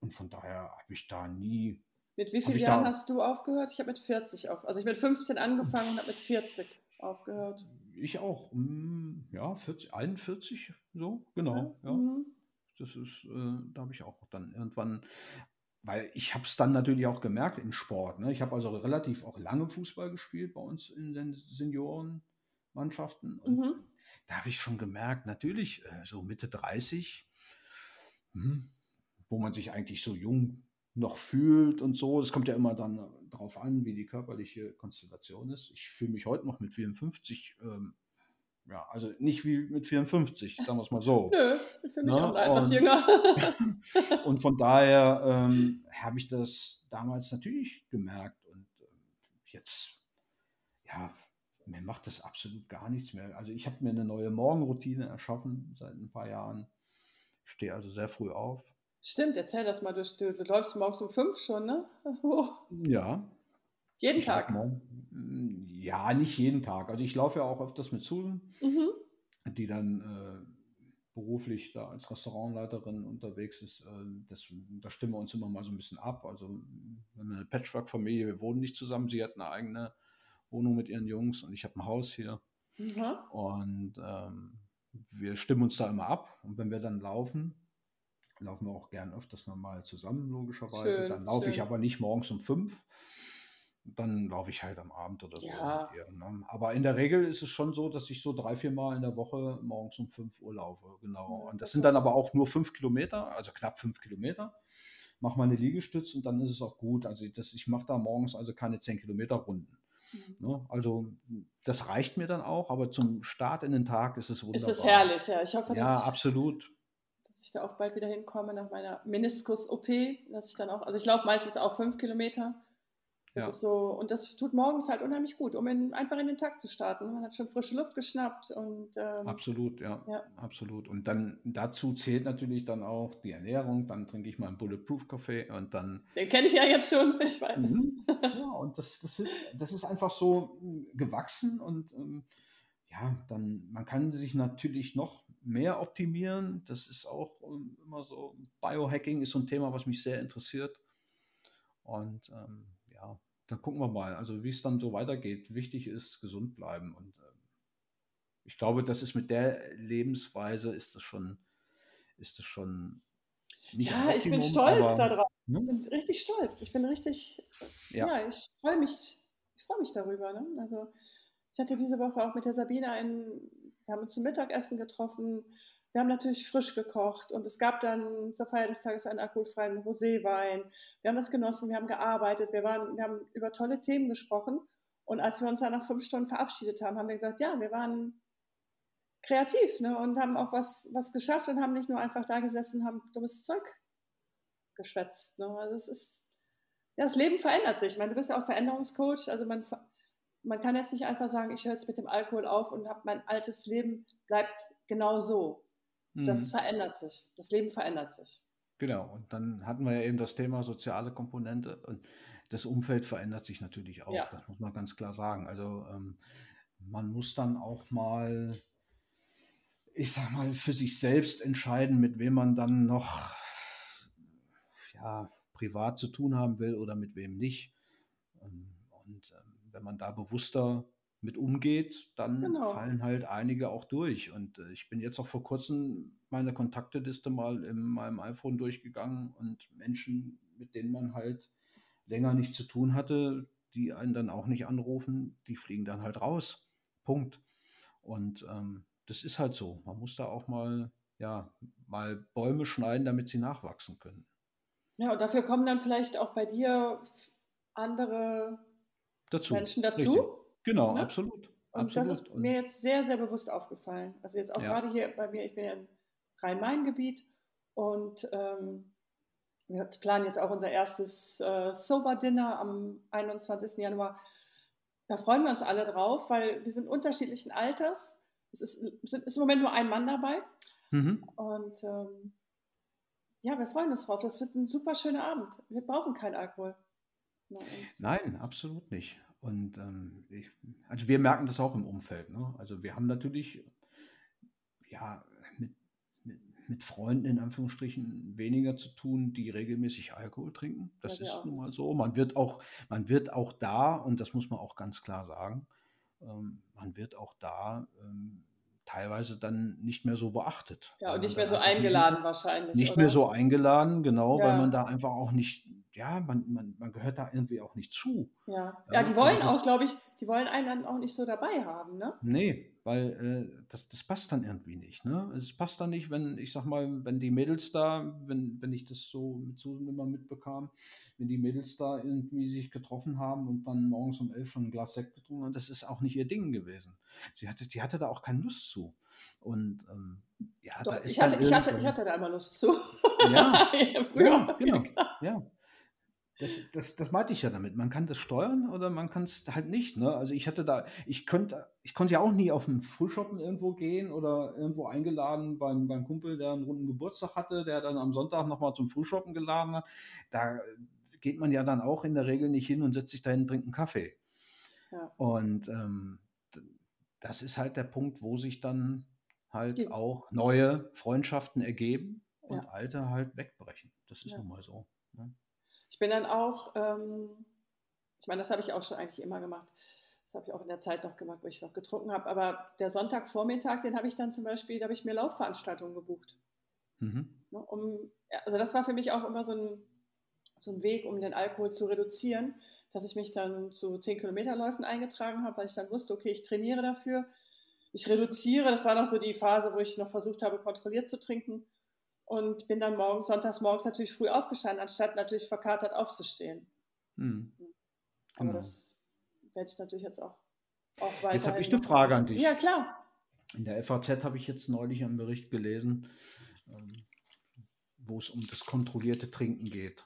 Und von daher habe ich da nie. Mit wie vielen Jahren hast du aufgehört? Ich habe mit 40 auf. Also ich mit 15 angefangen und habe mit 40 aufgehört. Ich auch. Hm, ja, 40, 41, so, genau. Ja. Mhm. Das ist, äh, da habe ich auch dann irgendwann, weil ich habe es dann natürlich auch gemerkt im Sport. Ne? Ich habe also relativ auch lange Fußball gespielt bei uns in den Seniorenmannschaften. Und mhm. da habe ich schon gemerkt, natürlich äh, so Mitte 30, hm, wo man sich eigentlich so jung noch fühlt und so. Es kommt ja immer dann darauf an, wie die körperliche Konstellation ist. Ich fühle mich heute noch mit 54, ähm, ja, also nicht wie mit 54, sagen wir es mal so. Nö, ich fühle mich ne? auch etwas jünger. und von daher ähm, habe ich das damals natürlich gemerkt und ähm, jetzt, ja, mir macht das absolut gar nichts mehr. Also ich habe mir eine neue Morgenroutine erschaffen seit ein paar Jahren. Stehe also sehr früh auf. Stimmt, erzähl das mal. Du, du, du läufst morgens um fünf schon, ne? Oh. Ja. Jeden ich Tag? Morgen, ja, nicht jeden Tag. Also ich laufe ja auch öfters mit Susan, mhm. die dann äh, beruflich da als Restaurantleiterin unterwegs ist. Äh, das, da stimmen wir uns immer mal so ein bisschen ab. Also wir haben eine Patchwork-Familie, wir wohnen nicht zusammen. Sie hat eine eigene Wohnung mit ihren Jungs und ich habe ein Haus hier. Mhm. Und ähm, wir stimmen uns da immer ab. Und wenn wir dann laufen, laufen wir auch gern öfters nochmal zusammen, logischerweise. Schön, dann laufe ich aber nicht morgens um fünf. Dann laufe ich halt am Abend oder so. Ja. Eher, ne? Aber in der Regel ist es schon so, dass ich so drei, vier Mal in der Woche morgens um fünf Uhr laufe. Genau. Und das, sind dann aber auch nur fünf Kilometer, also knapp fünf Kilometer. Mache meine Liegestütz und dann ist es auch gut. Also das, ich mache da morgens also keine zehn Kilometer Runden. Mhm. Ne? Also das reicht mir dann auch, aber zum Start in den Tag ist es wunderbar. Ist es herrlich, ja. Ich hoffe, ja, dass, absolut. dass ich da auch bald wieder hinkomme nach meiner Meniskus-OP, dass ich dann auch, also ich laufe meistens auch fünf Kilometer das ja. ist so, und das tut morgens halt unheimlich gut, um in, einfach in den Tag zu starten. Man hat schon frische Luft geschnappt und ähm, absolut, ja, ja, absolut. Und dann dazu zählt natürlich dann auch die Ernährung. Dann trinke ich mal einen Bulletproof Kaffee und dann. Den kenne ich ja jetzt schon. Ich weiß. Mhm. Ja, und das, das, ist, das ist einfach so hm, gewachsen und ähm, ja, dann man kann sich natürlich noch mehr optimieren. Das ist auch ähm, immer so. Biohacking ist so ein Thema, was mich sehr interessiert. Und ähm, ja, dann gucken wir mal, also wie es dann so weitergeht. Wichtig ist, gesund bleiben. Und äh, ich glaube, das ist mit der Lebensweise ist das schon, ist das schon nicht Ja, Optimum, ich bin stolz aber, darauf. Ne? Ich bin richtig stolz. Ich bin richtig, ja, ja ich freue mich, ich freue mich darüber. Ne? Also ich hatte diese Woche auch mit der Sabine einen, wir haben uns zum Mittagessen getroffen wir haben natürlich frisch gekocht und es gab dann zur Feier des Tages einen alkoholfreien Roséwein. Wir haben das genossen, wir haben gearbeitet, wir, waren, wir haben über tolle Themen gesprochen. Und als wir uns dann nach fünf Stunden verabschiedet haben, haben wir gesagt, ja, wir waren kreativ ne, und haben auch was, was geschafft und haben nicht nur einfach da gesessen, haben dummes Zeug geschwätzt. Ne. Also es ist, ja, das Leben verändert sich. Ich meine, du bist ja auch Veränderungscoach, also man, man kann jetzt nicht einfach sagen, ich höre jetzt mit dem Alkohol auf und habe mein altes Leben bleibt genau so. Das mhm. verändert sich. Das Leben verändert sich. Genau. Und dann hatten wir ja eben das Thema soziale Komponente und das Umfeld verändert sich natürlich auch. Ja. Das muss man ganz klar sagen. Also ähm, man muss dann auch mal, ich sag mal, für sich selbst entscheiden, mit wem man dann noch ja, privat zu tun haben will oder mit wem nicht. Ähm, und ähm, wenn man da bewusster mit umgeht, dann genau. fallen halt einige auch durch. Und äh, ich bin jetzt auch vor kurzem meine Kontakteliste mal in meinem iPhone durchgegangen und Menschen, mit denen man halt länger nichts zu tun hatte, die einen dann auch nicht anrufen, die fliegen dann halt raus. Punkt. Und ähm, das ist halt so. Man muss da auch mal, ja, mal Bäume schneiden, damit sie nachwachsen können. Ja, und dafür kommen dann vielleicht auch bei dir andere dazu. Menschen dazu. Richtig. Genau, ne? absolut. Und absolut. das ist mir jetzt sehr, sehr bewusst aufgefallen. Also jetzt auch ja. gerade hier bei mir, ich bin ja im Rhein-Main-Gebiet und ähm, wir planen jetzt auch unser erstes äh, Sober-Dinner am 21. Januar. Da freuen wir uns alle drauf, weil wir sind unterschiedlichen Alters. Es ist, es ist im Moment nur ein Mann dabei. Mhm. Und ähm, ja, wir freuen uns drauf. Das wird ein super schöner Abend. Wir brauchen keinen Alkohol. Nein, absolut nicht. Und ähm, ich, also wir merken das auch im Umfeld. Ne? Also wir haben natürlich ja mit, mit, mit, Freunden in Anführungsstrichen weniger zu tun, die regelmäßig Alkohol trinken. Das ja, ist nun mal so. Man wird auch, man wird auch da, und das muss man auch ganz klar sagen, ähm, man wird auch da ähm, teilweise dann nicht mehr so beachtet. Ja, und nicht mehr so eingeladen nicht, wahrscheinlich. Nicht oder? mehr so eingeladen, genau, ja. weil man da einfach auch nicht, ja, man, man, man gehört da irgendwie auch nicht zu. Ja, ja, die wollen also auch, glaube ich, die wollen einen dann auch nicht so dabei haben, ne? Nee, weil äh, das, das passt dann irgendwie nicht. Ne? Es passt dann nicht, wenn, ich sag mal, wenn die Mädels da, wenn, wenn ich das so mit Susan immer mitbekam, wenn die Mädels da irgendwie sich getroffen haben und dann morgens um elf schon ein Glas Sekt getrunken haben, das ist auch nicht ihr Ding gewesen. Sie hatte, sie hatte da auch keine Lust zu. Und ähm, ja, Doch, da ist ich, hatte, ich, hatte, ich hatte da immer Lust zu. Ja, Früher. Ja, genau. Ja. Das, das, das meinte ich ja damit. Man kann das steuern oder man kann es halt nicht. Ne? Also ich hatte da, ich könnte, ich konnte ja auch nie auf ein Frühshoppen irgendwo gehen oder irgendwo eingeladen beim, beim Kumpel, der einen runden Geburtstag hatte, der dann am Sonntag nochmal zum Frühshoppen geladen hat. Da geht man ja dann auch in der Regel nicht hin und setzt sich dahin und trinkt einen Kaffee. Ja. Und ähm, das ist halt der Punkt, wo sich dann halt Die. auch neue Freundschaften ergeben und ja. alte halt wegbrechen. Das ist ja. nun mal so. Ich bin dann auch, ähm, ich meine, das habe ich auch schon eigentlich immer gemacht. Das habe ich auch in der Zeit noch gemacht, wo ich noch getrunken habe. Aber der Sonntagvormittag, den habe ich dann zum Beispiel, da habe ich mir Laufveranstaltungen gebucht. Mhm. Ne, um, also das war für mich auch immer so ein, so ein Weg, um den Alkohol zu reduzieren, dass ich mich dann zu 10 Kilometerläufen eingetragen habe, weil ich dann wusste, okay, ich trainiere dafür, ich reduziere. Das war noch so die Phase, wo ich noch versucht habe, kontrolliert zu trinken und bin dann morgens, sonntags morgens natürlich früh aufgestanden, anstatt natürlich verkatert aufzustehen. Hm. Aber genau. das werde ich natürlich jetzt auch, auch weiter. Jetzt habe ich eine Frage an dich. Ja, klar. In der FAZ habe ich jetzt neulich einen Bericht gelesen, ähm, wo es um das kontrollierte Trinken geht.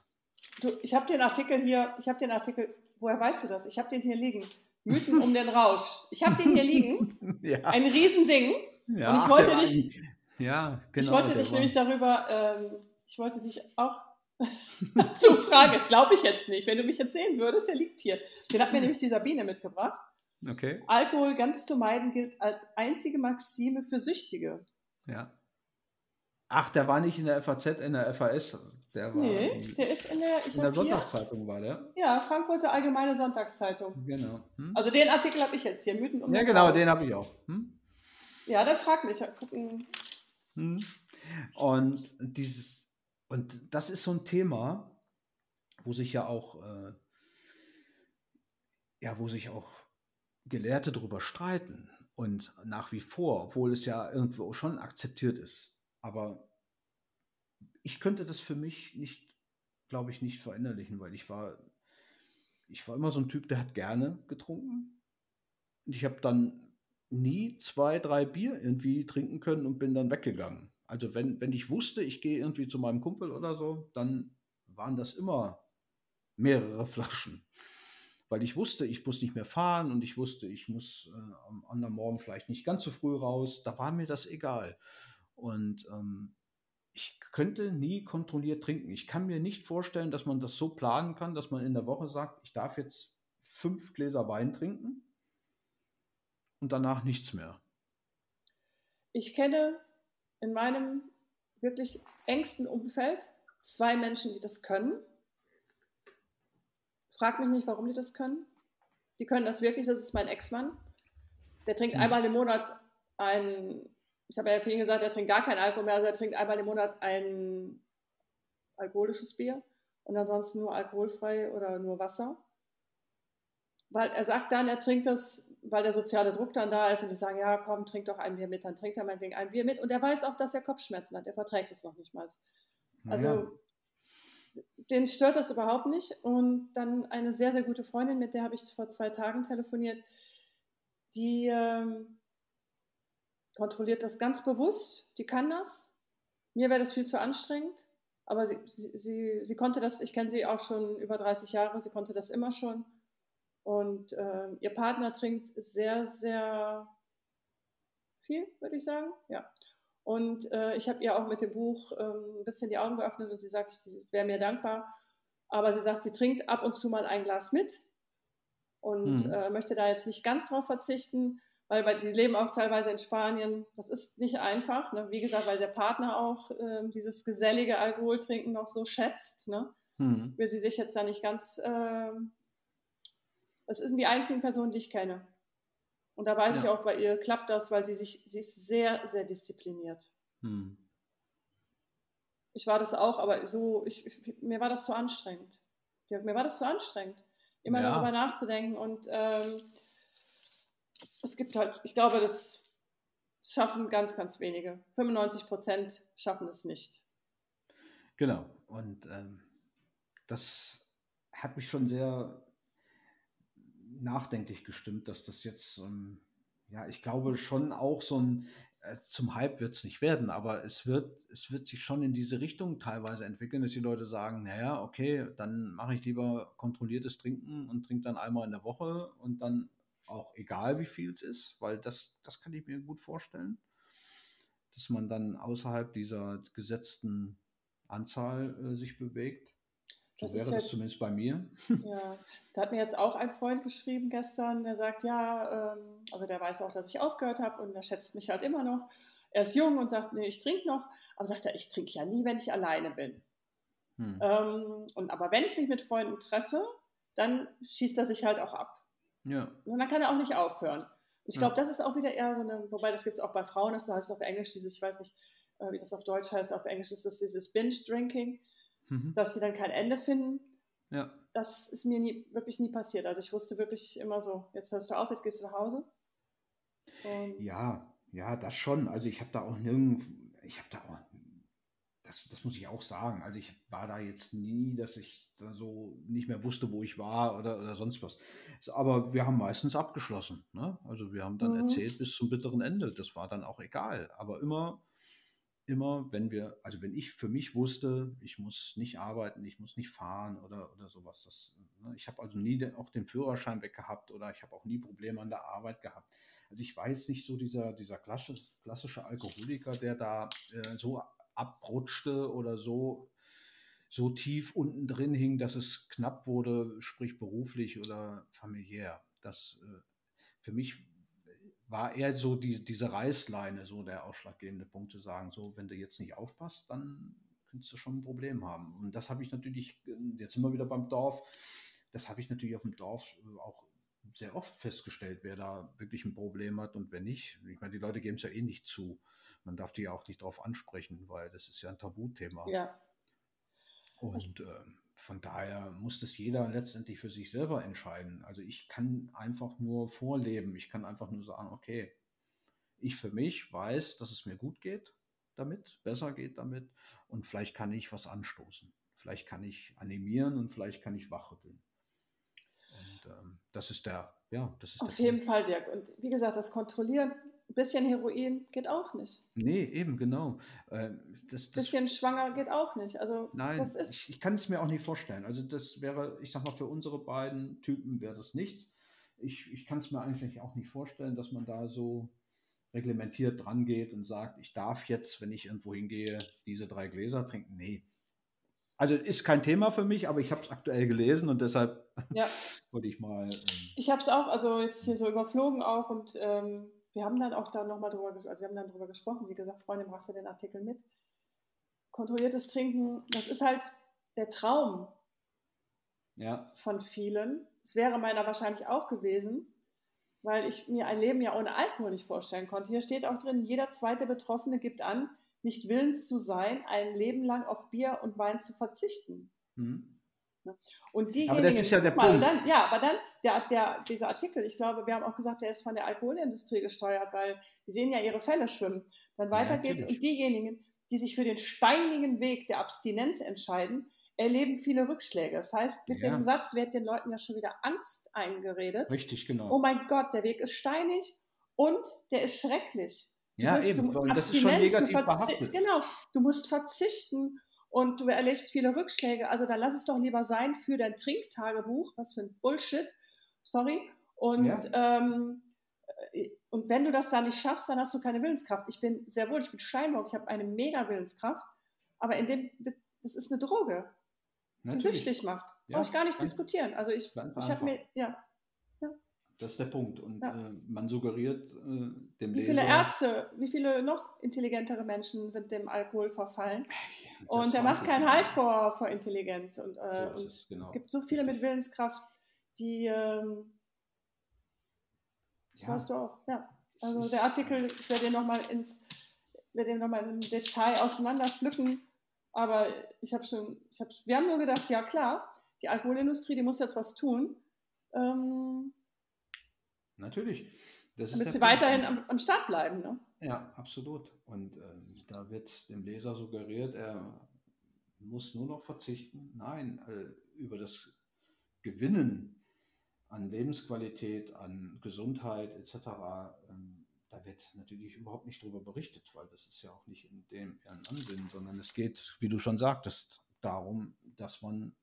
Du, ich habe den Artikel hier, ich habe den Artikel, woher weißt du das? Ich habe den hier liegen. Mythen um den Rausch. Ich habe den hier liegen. ja. Ein Riesending. Ja, und ich wollte dich, ja, genau. Ich wollte dich nämlich darüber, ähm, ich wollte dich auch zu fragen, das glaube ich jetzt nicht. Wenn du mich jetzt sehen würdest, der liegt hier. Den hat mir nämlich die Sabine mitgebracht. Okay. Alkohol ganz zu meiden gilt als einzige Maxime für Süchtige. Ja. Ach, der war nicht in der FAZ, in der FAS. Der war nee, der ist in der, in der Sonntagszeitung, war der? Ja, Frankfurter Allgemeine Sonntagszeitung. Genau. Hm? Also den Artikel habe ich jetzt hier, Mythen um Ja, genau, Haus. den habe ich auch. Hm? Ja, der fragt mich. Gucken, hm. Und dieses, und das ist so ein Thema, wo sich ja auch, äh, ja, wo sich auch Gelehrte darüber streiten. Und nach wie vor, obwohl es ja irgendwo schon akzeptiert ist. Aber ich könnte das für mich nicht, glaube ich, nicht verinnerlichen, weil ich war, ich war immer so ein Typ, der hat gerne getrunken. Und ich habe dann nie zwei, drei Bier irgendwie trinken können und bin dann weggegangen. Also wenn, wenn ich wusste, ich gehe irgendwie zu meinem Kumpel oder so, dann waren das immer mehrere Flaschen. Weil ich wusste, ich muss nicht mehr fahren und ich wusste, ich muss äh, am anderen Morgen vielleicht nicht ganz so früh raus. Da war mir das egal. Und ähm, ich könnte nie kontrolliert trinken. Ich kann mir nicht vorstellen, dass man das so planen kann, dass man in der Woche sagt, ich darf jetzt fünf Gläser Wein trinken und danach nichts mehr. Ich kenne in meinem wirklich engsten Umfeld zwei Menschen, die das können. Frag mich nicht, warum die das können. Die können das wirklich, das ist mein Ex-Mann. Der trinkt mhm. einmal im Monat ein, ich habe ja vorhin gesagt, er trinkt gar kein Alkohol mehr, also er trinkt einmal im Monat ein alkoholisches Bier und ansonsten nur alkoholfrei oder nur Wasser. Weil er sagt dann, er trinkt das weil der soziale Druck dann da ist und die sagen, ja, komm, trink doch ein Bier mit, dann trinkt er meinetwegen ein Bier mit. Und er weiß auch, dass er Kopfschmerzen hat, er verträgt es noch nicht mal. Also ja. den stört das überhaupt nicht. Und dann eine sehr, sehr gute Freundin, mit der habe ich vor zwei Tagen telefoniert, die ähm, kontrolliert das ganz bewusst, die kann das. Mir wäre das viel zu anstrengend, aber sie, sie, sie, sie konnte das, ich kenne sie auch schon über 30 Jahre, sie konnte das immer schon. Und äh, ihr Partner trinkt sehr, sehr viel, würde ich sagen. Ja. Und äh, ich habe ihr auch mit dem Buch äh, ein bisschen die Augen geöffnet und sie sagt, sie wäre mir dankbar. Aber sie sagt, sie trinkt ab und zu mal ein Glas mit und mhm. äh, möchte da jetzt nicht ganz drauf verzichten, weil, weil die leben auch teilweise in Spanien. Das ist nicht einfach. Ne? Wie gesagt, weil der Partner auch äh, dieses gesellige Alkoholtrinken noch so schätzt. Ne? Mhm. Will sie sich jetzt da nicht ganz ähm, das sind die einzigen Personen, die ich kenne. Und da weiß ja. ich auch, bei ihr klappt das, weil sie sich, sie ist sehr, sehr diszipliniert. Hm. Ich war das auch, aber so, ich, ich, mir war das zu anstrengend. Mir war das zu anstrengend, immer ja. darüber nachzudenken. Und ähm, es gibt halt, ich glaube, das schaffen ganz, ganz wenige. 95 Prozent schaffen es nicht. Genau. Und ähm, das hat mich schon sehr nachdenklich gestimmt, dass das jetzt, ähm, ja, ich glaube schon auch so ein, äh, zum Hype wird es nicht werden, aber es wird, es wird sich schon in diese Richtung teilweise entwickeln, dass die Leute sagen, naja, okay, dann mache ich lieber kontrolliertes Trinken und trinke dann einmal in der Woche und dann auch egal, wie viel es ist, weil das, das kann ich mir gut vorstellen, dass man dann außerhalb dieser gesetzten Anzahl äh, sich bewegt. So das wäre das zumindest bei mir. Ja, da hat mir jetzt auch ein Freund geschrieben gestern, der sagt, ja, ähm, also der weiß auch, dass ich aufgehört habe und der schätzt mich halt immer noch. Er ist jung und sagt, nee, ich trinke noch, aber sagt er, ich trinke ja nie, wenn ich alleine bin. Hm. Ähm, und aber wenn ich mich mit Freunden treffe, dann schießt er sich halt auch ab. Ja. Und dann kann er auch nicht aufhören. Und ich glaube, ja. das ist auch wieder eher so eine, wobei das gibt es auch bei Frauen, das heißt auf Englisch dieses, ich weiß nicht, äh, wie das auf Deutsch heißt, auf Englisch ist das dieses Binge-Drinking mhm. dass sie dann kein Ende finden. Ja. Das ist mir nie, wirklich nie passiert. Also ich wusste wirklich immer so, jetzt hörst du auf, jetzt gehst du nach Hause. Und ja, ja, das schon. Also ich habe da auch nirgend, ich habe da auch, das, das muss ich auch sagen. Also ich war da jetzt nie, dass ich da so nicht mehr wusste, wo ich war oder, oder sonst was. Aber wir haben meistens abgeschlossen. Ne? Also wir haben dann mhm. erzählt bis zum bitteren Ende. Das war dann auch egal. Aber immer immer, wenn wir, also wenn ich für mich wusste, ich muss nicht arbeiten, ich muss nicht fahren oder, oder sowas. Das, ne, ich habe also nie auch den Führerschein weggehabt oder ich habe auch nie Probleme an der Arbeit gehabt. Also ich weiß nicht so dieser, dieser klassische, klassische Alkoholiker, der da äh, so abrutschte oder so, so tief unten drin hing, dass es knapp wurde, sprich beruflich oder familiär. Das äh, für mich war eher so die, diese Reißleine, so der ausschlaggebende Punkt zu sagen, so, wenn du jetzt nicht aufpasst, dann könntest du schon ein Problem haben. Und das habe ich natürlich, jetzt sind wir wieder beim Dorf, das habe ich natürlich auf dem Dorf äh, auch sehr oft festgestellt, wer da wirklich ein Problem hat und wer nicht. Ich meine, die Leute geben es ja eh nicht zu. Man darf die ja auch nicht darauf ansprechen, weil das ist ja ein Tabuthema. Ja. Und äh, von daher muss das jeder letztendlich für sich selber entscheiden. Also ich kann einfach nur vorleben. Ich kann einfach nur sagen, okay, ich für mich weiß, dass es mir gut geht damit, besser geht damit und vielleicht kann ich was anstoßen. Vielleicht kann ich animieren und vielleicht kann ich wachrütteln. Und ähm, das ist der, ja, das ist Auf jeden Punkt. Fall, Dirk. Und wie gesagt, das Kontrollieren ein bisschen Heroin geht auch nicht. Nee, eben, genau. Äh, das, das, bisschen schwanger geht auch nicht. Also, nein, das ist ich, ich kann es mir auch nicht vorstellen. Also das wäre, ich sag mal, für unsere beiden Typen wäre das nichts. Ich, ich kann es mir eigentlich auch nicht vorstellen, dass man da so reglementiert dran geht und sagt, ich darf jetzt, wenn ich irgendwo hingehe, diese drei Gläser trinken. Nee. Also ist kein Thema für mich, aber ich habe es aktuell gelesen und deshalb ja. wollte ich mal. Ähm, ich habe es auch, also jetzt hier so überflogen auch und ähm, wir haben dann auch da nochmal drüber, also wir haben dann drüber gesprochen, wie gesagt, Freundin brachte den Artikel mit. Kontrolliertes Trinken, das ist halt der Traum ja. von vielen. Es wäre meiner wahrscheinlich auch gewesen, weil ich mir ein Leben ja ohne Alkohol nicht vorstellen konnte. Hier steht auch drin, jeder zweite Betroffene gibt an, nicht willens zu sein, ein Leben lang auf Bier und Wein zu verzichten. Mhm. Ne? Und diejenigen, aber das ist ja der mal, Punkt. Dann, ja, aber dann, der, der, dieser Artikel, ich glaube, wir haben auch gesagt, der ist von der Alkoholindustrie gesteuert, weil die sehen ja ihre Fälle schwimmen. Dann weiter ja, geht's und diejenigen, die sich für den steinigen Weg der Abstinenz entscheiden, erleben viele Rückschläge. Das heißt, mit ja. dem Satz wird den Leuten ja schon wieder Angst eingeredet. Richtig, genau. Oh mein Gott, der Weg ist steinig und der ist schrecklich. Du ja, wirst, eben. Du, das ist schon negativ du Genau, du musst verzichten und du erlebst viele Rückschläge. Also dann lass es doch lieber sein für dein Trinktagebuch. Was für ein Bullshit. Sorry. Und, ja. ähm, äh, und wenn du das da nicht schaffst, dann hast du keine Willenskraft. Ich bin sehr wohl, ich bin Steinbock, ich habe eine mega Willenskraft, aber in dem, das ist eine Droge, Natürlich. die süchtig macht. Ja, Brauche ich gar nicht diskutieren. Also ich, ich habe mir, ja, das ist der Punkt. Und ja. äh, man suggeriert äh, dem wie Leser. Wie viele Ärzte, wie viele noch intelligentere Menschen sind dem Alkohol verfallen? Ja, und er macht keinen Halt vor, vor Intelligenz. Und, äh, so es genau. gibt so viele mit Willenskraft, die. Ähm, das ja. weißt du auch. Ja. Also der Artikel, ich werde den nochmal ins, werde den nochmal im Detail auseinanderpflücken. Aber ich habe schon, ich hab, wir haben nur gedacht, ja klar, die Alkoholindustrie, die muss jetzt was tun. Ähm, Natürlich. Das Damit sie Punkt. weiterhin am, am, Start bleiben. Ne? Ja, absolut. Und äh, da wird dem Leser suggeriert, er muss nur noch verzichten. Nein, äh, über das Gewinnen an Lebensqualität, an Gesundheit etc., ähm, da wird natürlich überhaupt nicht darüber berichtet, weil das ist ja auch nicht in dem Ansinnen, sondern es geht, wie du schon sagtest, darum, dass man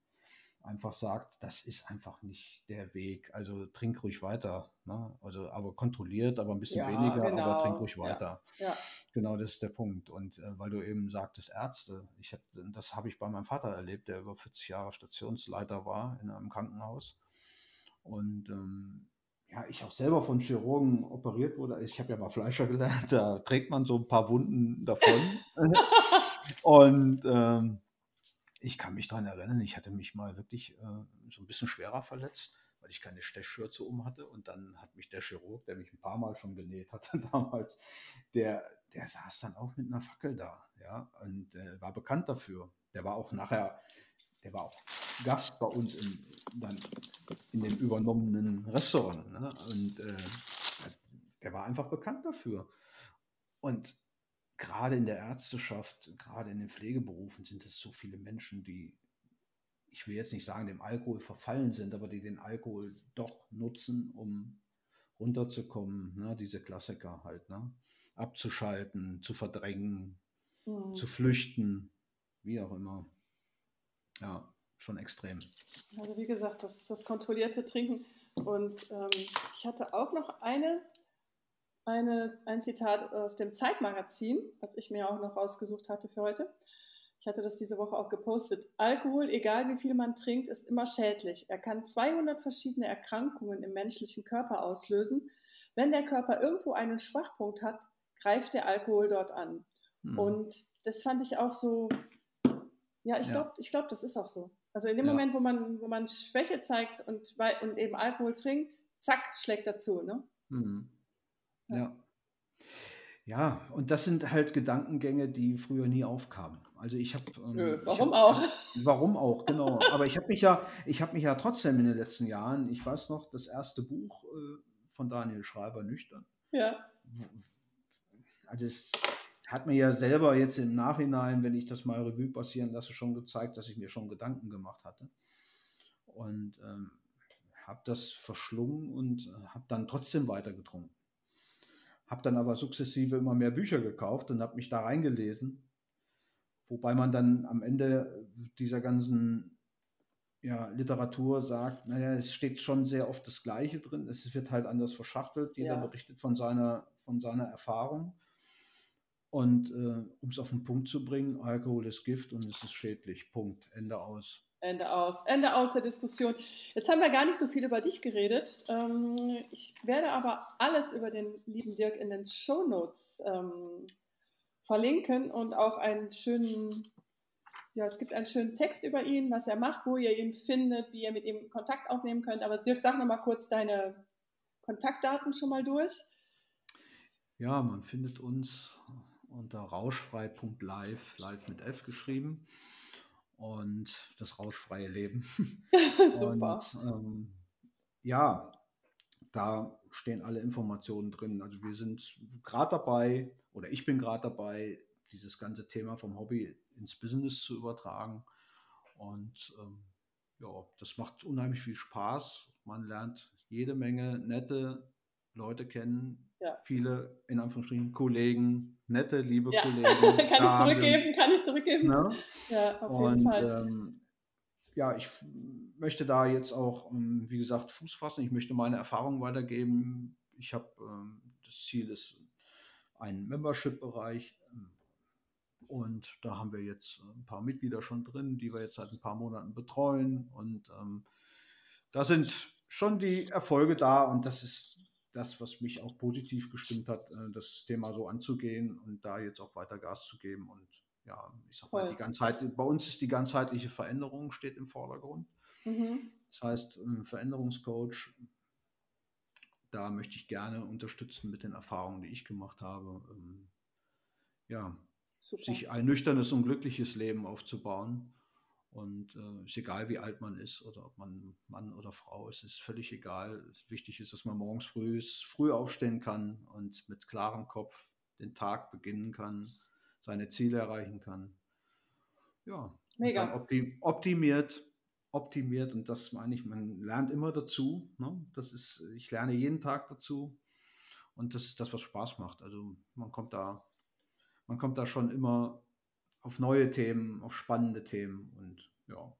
einfach sagt, das ist einfach nicht der Weg. Also trink ruhig weiter. Ne? Also aber kontrolliert, aber ein bisschen ja, weniger, genau. aber trink ruhig weiter. Ja. Ja. Genau, das ist der Punkt. Und äh, weil du eben sagtest, Ärzte, ich hab, das habe ich bei meinem Vater erlebt, der über 40 Jahre Stationsleiter war in einem Krankenhaus. Und ähm, ja, ich auch selber von Chirurgen operiert wurde. Ich habe ja mal Fleischer gelernt, da trägt man so ein paar Wunden davon. und ähm, ich kann mich daran erinnern, ich hatte mich mal wirklich äh, so ein bisschen schwerer verletzt, weil ich keine Stechschürze um hatte. Und dann hat mich der Chirurg, der mich ein paar Mal schon genäht hatte damals, der, der saß dann auch mit einer Fackel da. Ja, und äh, war bekannt dafür. Der war auch nachher, der war auch Gast bei uns in, dann in dem übernommenen Restaurant. Ne? Und äh, also, der war einfach bekannt dafür. Und gerade in der Ärzteschaft, gerade in den Pflegeberufen sind es so viele Menschen, die, ich will jetzt nicht sagen, dem Alkohol verfallen sind, aber die den Alkohol doch nutzen, um runterzukommen. Ne? Diese Klassiker halt, ne? abzuschalten, zu verdrängen, mhm. zu flüchten, wie auch immer. Ja, schon extrem. Also wie gesagt, das, das kontrollierte Trinken. Und ähm, ich hatte auch noch eine eine, ein Zitat aus dem Zeitmagazin, was ich mir auch noch rausgesucht hatte für heute. Ich hatte das diese Woche auch gepostet. Alkohol, egal wie viel man trinkt, ist immer schädlich. Er kann 200 verschiedene Erkrankungen im menschlichen Körper auslösen. Wenn der Körper irgendwo einen Schwachpunkt hat, greift der Alkohol dort an. Mhm. Und das fand ich auch so, ja, ich glaube, ich glaub, das ist auch so. Also in dem ja. Moment, wo man, wo man Schwäche zeigt und, und eben Alkohol trinkt, zack, schlägt dazu. Ne? Mhm. Ja. Ja, und das sind halt Gedankengänge, die früher nie aufkamen. Also ich habe. Ähm, warum hab, auch? Warum auch, genau. Aber ich habe mich ja, ich habe mich ja trotzdem in den letzten Jahren, ich weiß noch, das erste Buch äh, von Daniel Schreiber nüchtern. Ja. Also es hat mir ja selber jetzt im Nachhinein, wenn ich das mal Revue passieren lasse, schon gezeigt, dass ich mir schon Gedanken gemacht hatte. Und ähm, habe das verschlungen und äh, habe dann trotzdem weiter getrunken. Habe dann aber sukzessive immer mehr Bücher gekauft und habe mich da reingelesen. Wobei man dann am Ende dieser ganzen ja, Literatur sagt, naja, es steht schon sehr oft das Gleiche drin. Es wird halt anders verschachtelt. Jeder ja. berichtet von seiner, von seiner Erfahrung. Und äh, um es auf den Punkt zu bringen, Alkohol ist Gift und es ist schädlich. Punkt. Ende aus. Ende aus. Ende aus der Diskussion. Jetzt haben wir gar nicht so viel über dich geredet. Ähm, ich werde aber alles über den lieben Dirk in den Show Notes ähm, verlinken und auch einen schönen, ja, es gibt einen schönen Text über ihn, was er macht, wo ihr ihn findet, wie ihr mit ihm Kontakt aufnehmen könnt. Aber Dirk, sag noch mal kurz deine Kontaktdaten schon mal durch. Ja, man findet uns unter rauschfrei.live, live mit F geschrieben und das rauschfreie Leben. Super. Und, ähm, ja, da stehen alle Informationen drin. Also wir sind gerade dabei, oder ich bin gerade dabei, dieses ganze Thema vom Hobby ins Business zu übertragen. Und ähm, ja, das macht unheimlich viel Spaß. Man lernt jede Menge nette Leute kennen, ja. viele, in Anführungsstrichen, Kollegen, nette, liebe ja. Kollegen. kann ich zurückgeben, kann ich zurückgeben. Ne? Ja, auf Und, jeden Fall. Ähm, ja, ich möchte da jetzt auch, ähm, wie gesagt, Fuß fassen. Ich möchte meine Erfahrungen weitergeben. Ich habe ähm, das Ziel ist ein Membership-Bereich. Ähm, und da haben wir jetzt ein paar Mitglieder schon drin, die wir jetzt seit ein paar Monaten betreuen. Und ähm, da sind schon die Erfolge da. Und das ist das, was mich auch positiv gestimmt hat, äh, das Thema so anzugehen und da jetzt auch weiter Gas zu geben. Und ja, ich sag mal, die Ganzheit, bei uns ist die ganzheitliche Veränderung steht im Vordergrund. Mhm. Das heißt, ein Veränderungscoach, da möchte ich gerne unterstützen mit den Erfahrungen, die ich gemacht habe. Ähm, ja, Super. sich ein nüchternes und glückliches Leben aufzubauen und äh, ist egal, wie alt man ist oder ob man Mann oder Frau ist, ist völlig egal. Wichtig ist, dass man morgens früh, früh aufstehen kann und mit klarem Kopf den Tag beginnen kann, seine Ziele erreichen kann. Ja, Mega. Optim optimiert, optimiert und das meine ich, man lernt immer dazu. Ne? Das ist, ich lerne jeden Tag dazu Und das ist das, was Spaß macht. Also man kommt da, man kommt da schon immer auf neue Themen, auf spannende Themen und ja.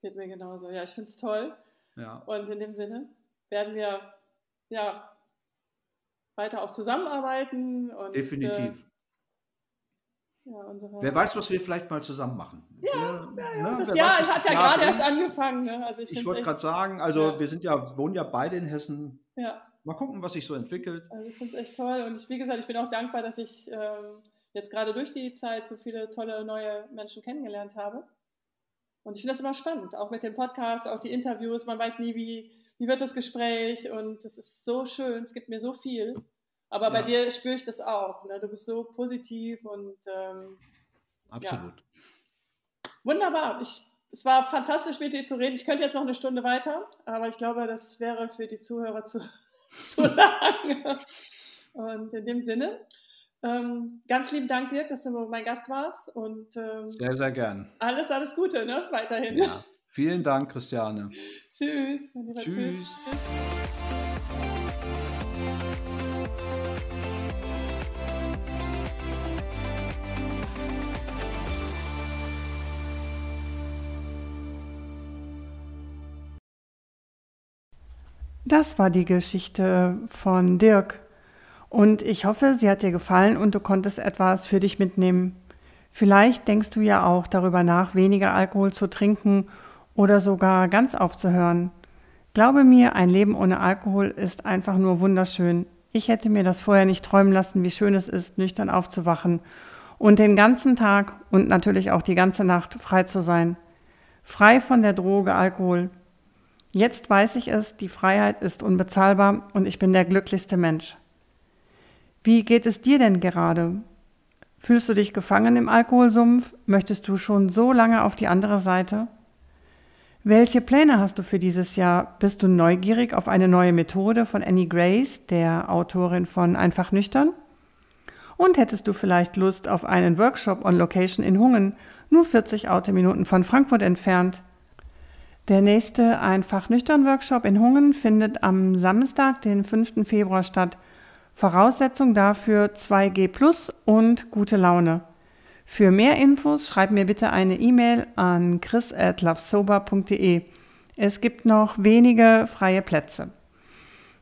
Geht mir genauso. Ja, ich finde es toll. Ja. Und in dem Sinne werden wir ja weiter auch zusammenarbeiten. Und, Definitiv. Äh, ja, Wer weiß, was wir vielleicht mal zusammen machen. Ja, wir, ja, ja. das Jahr weiß, hat ja gerade erst angefangen. Ne? Also ich, ich wollte gerade sagen, also ja. wir sind ja, wohnen ja beide in Hessen. Ja. Mal gucken, was sich so entwickelt. Also ich finde es echt toll und ich, wie gesagt, ich bin auch dankbar, dass ich ähm, jetzt gerade durch die Zeit so viele tolle neue Menschen kennengelernt habe. Und ich finde das immer spannend, auch mit dem Podcast, auch die Interviews. Man weiß nie, wie, wie wird das Gespräch und es ist so schön, es gibt mir so viel. Aber ja. bei dir spüre ich das auch. Ne? Du bist so positiv und ähm, absolut. Ja. Wunderbar. Ich, es war fantastisch, mit dir zu reden. Ich könnte jetzt noch eine Stunde weiter, aber ich glaube, das wäre für die Zuhörer zu, zu lang. Und in dem Sinne, ähm, ganz lieben Dank, Dirk, dass du mein Gast warst. Und, ähm, sehr, sehr gern. Alles, alles Gute, ne? Weiterhin. Ja. Vielen Dank, Christiane. tschüss. Tschüss. tschüss. Das war die Geschichte von Dirk. Und ich hoffe, sie hat dir gefallen und du konntest etwas für dich mitnehmen. Vielleicht denkst du ja auch darüber nach, weniger Alkohol zu trinken oder sogar ganz aufzuhören. Glaube mir, ein Leben ohne Alkohol ist einfach nur wunderschön. Ich hätte mir das vorher nicht träumen lassen, wie schön es ist, nüchtern aufzuwachen und den ganzen Tag und natürlich auch die ganze Nacht frei zu sein. Frei von der Droge Alkohol. Jetzt weiß ich es, die Freiheit ist unbezahlbar und ich bin der glücklichste Mensch. Wie geht es dir denn gerade? Fühlst du dich gefangen im Alkoholsumpf? Möchtest du schon so lange auf die andere Seite? Welche Pläne hast du für dieses Jahr? Bist du neugierig auf eine neue Methode von Annie Grace, der Autorin von Einfach nüchtern? Und hättest du vielleicht Lust auf einen Workshop on Location in Hungen, nur 40 Autominuten von Frankfurt entfernt? Der nächste Einfach nüchtern Workshop in Hungen findet am Samstag, den 5. Februar statt. Voraussetzung dafür 2G Plus und gute Laune. Für mehr Infos schreib mir bitte eine E-Mail an chris.lovesober.de. Es gibt noch wenige freie Plätze.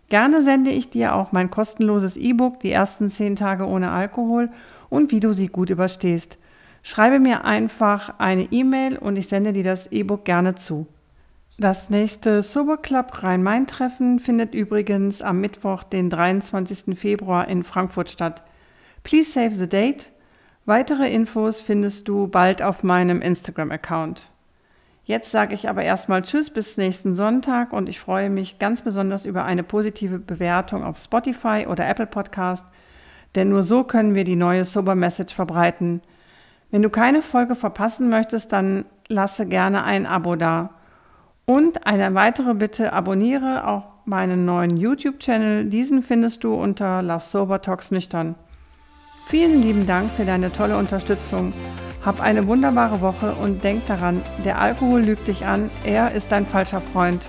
Gerne sende ich dir auch mein kostenloses E-Book Die ersten 10 Tage ohne Alkohol und wie du sie gut überstehst. Schreibe mir einfach eine E-Mail und ich sende dir das E-Book gerne zu. Das nächste Sober Club Rhein-Main-Treffen findet übrigens am Mittwoch, den 23. Februar in Frankfurt statt. Please save the date. Weitere Infos findest du bald auf meinem Instagram-Account. Jetzt sage ich aber erstmal Tschüss bis nächsten Sonntag und ich freue mich ganz besonders über eine positive Bewertung auf Spotify oder Apple Podcast, denn nur so können wir die neue Sober Message verbreiten. Wenn du keine Folge verpassen möchtest, dann lasse gerne ein Abo da. Und eine weitere Bitte, abonniere auch meinen neuen YouTube-Channel. Diesen findest du unter Love Sober Talks Nüchtern. Vielen lieben Dank für deine tolle Unterstützung. Hab eine wunderbare Woche und denk daran, der Alkohol lügt dich an, er ist dein falscher Freund.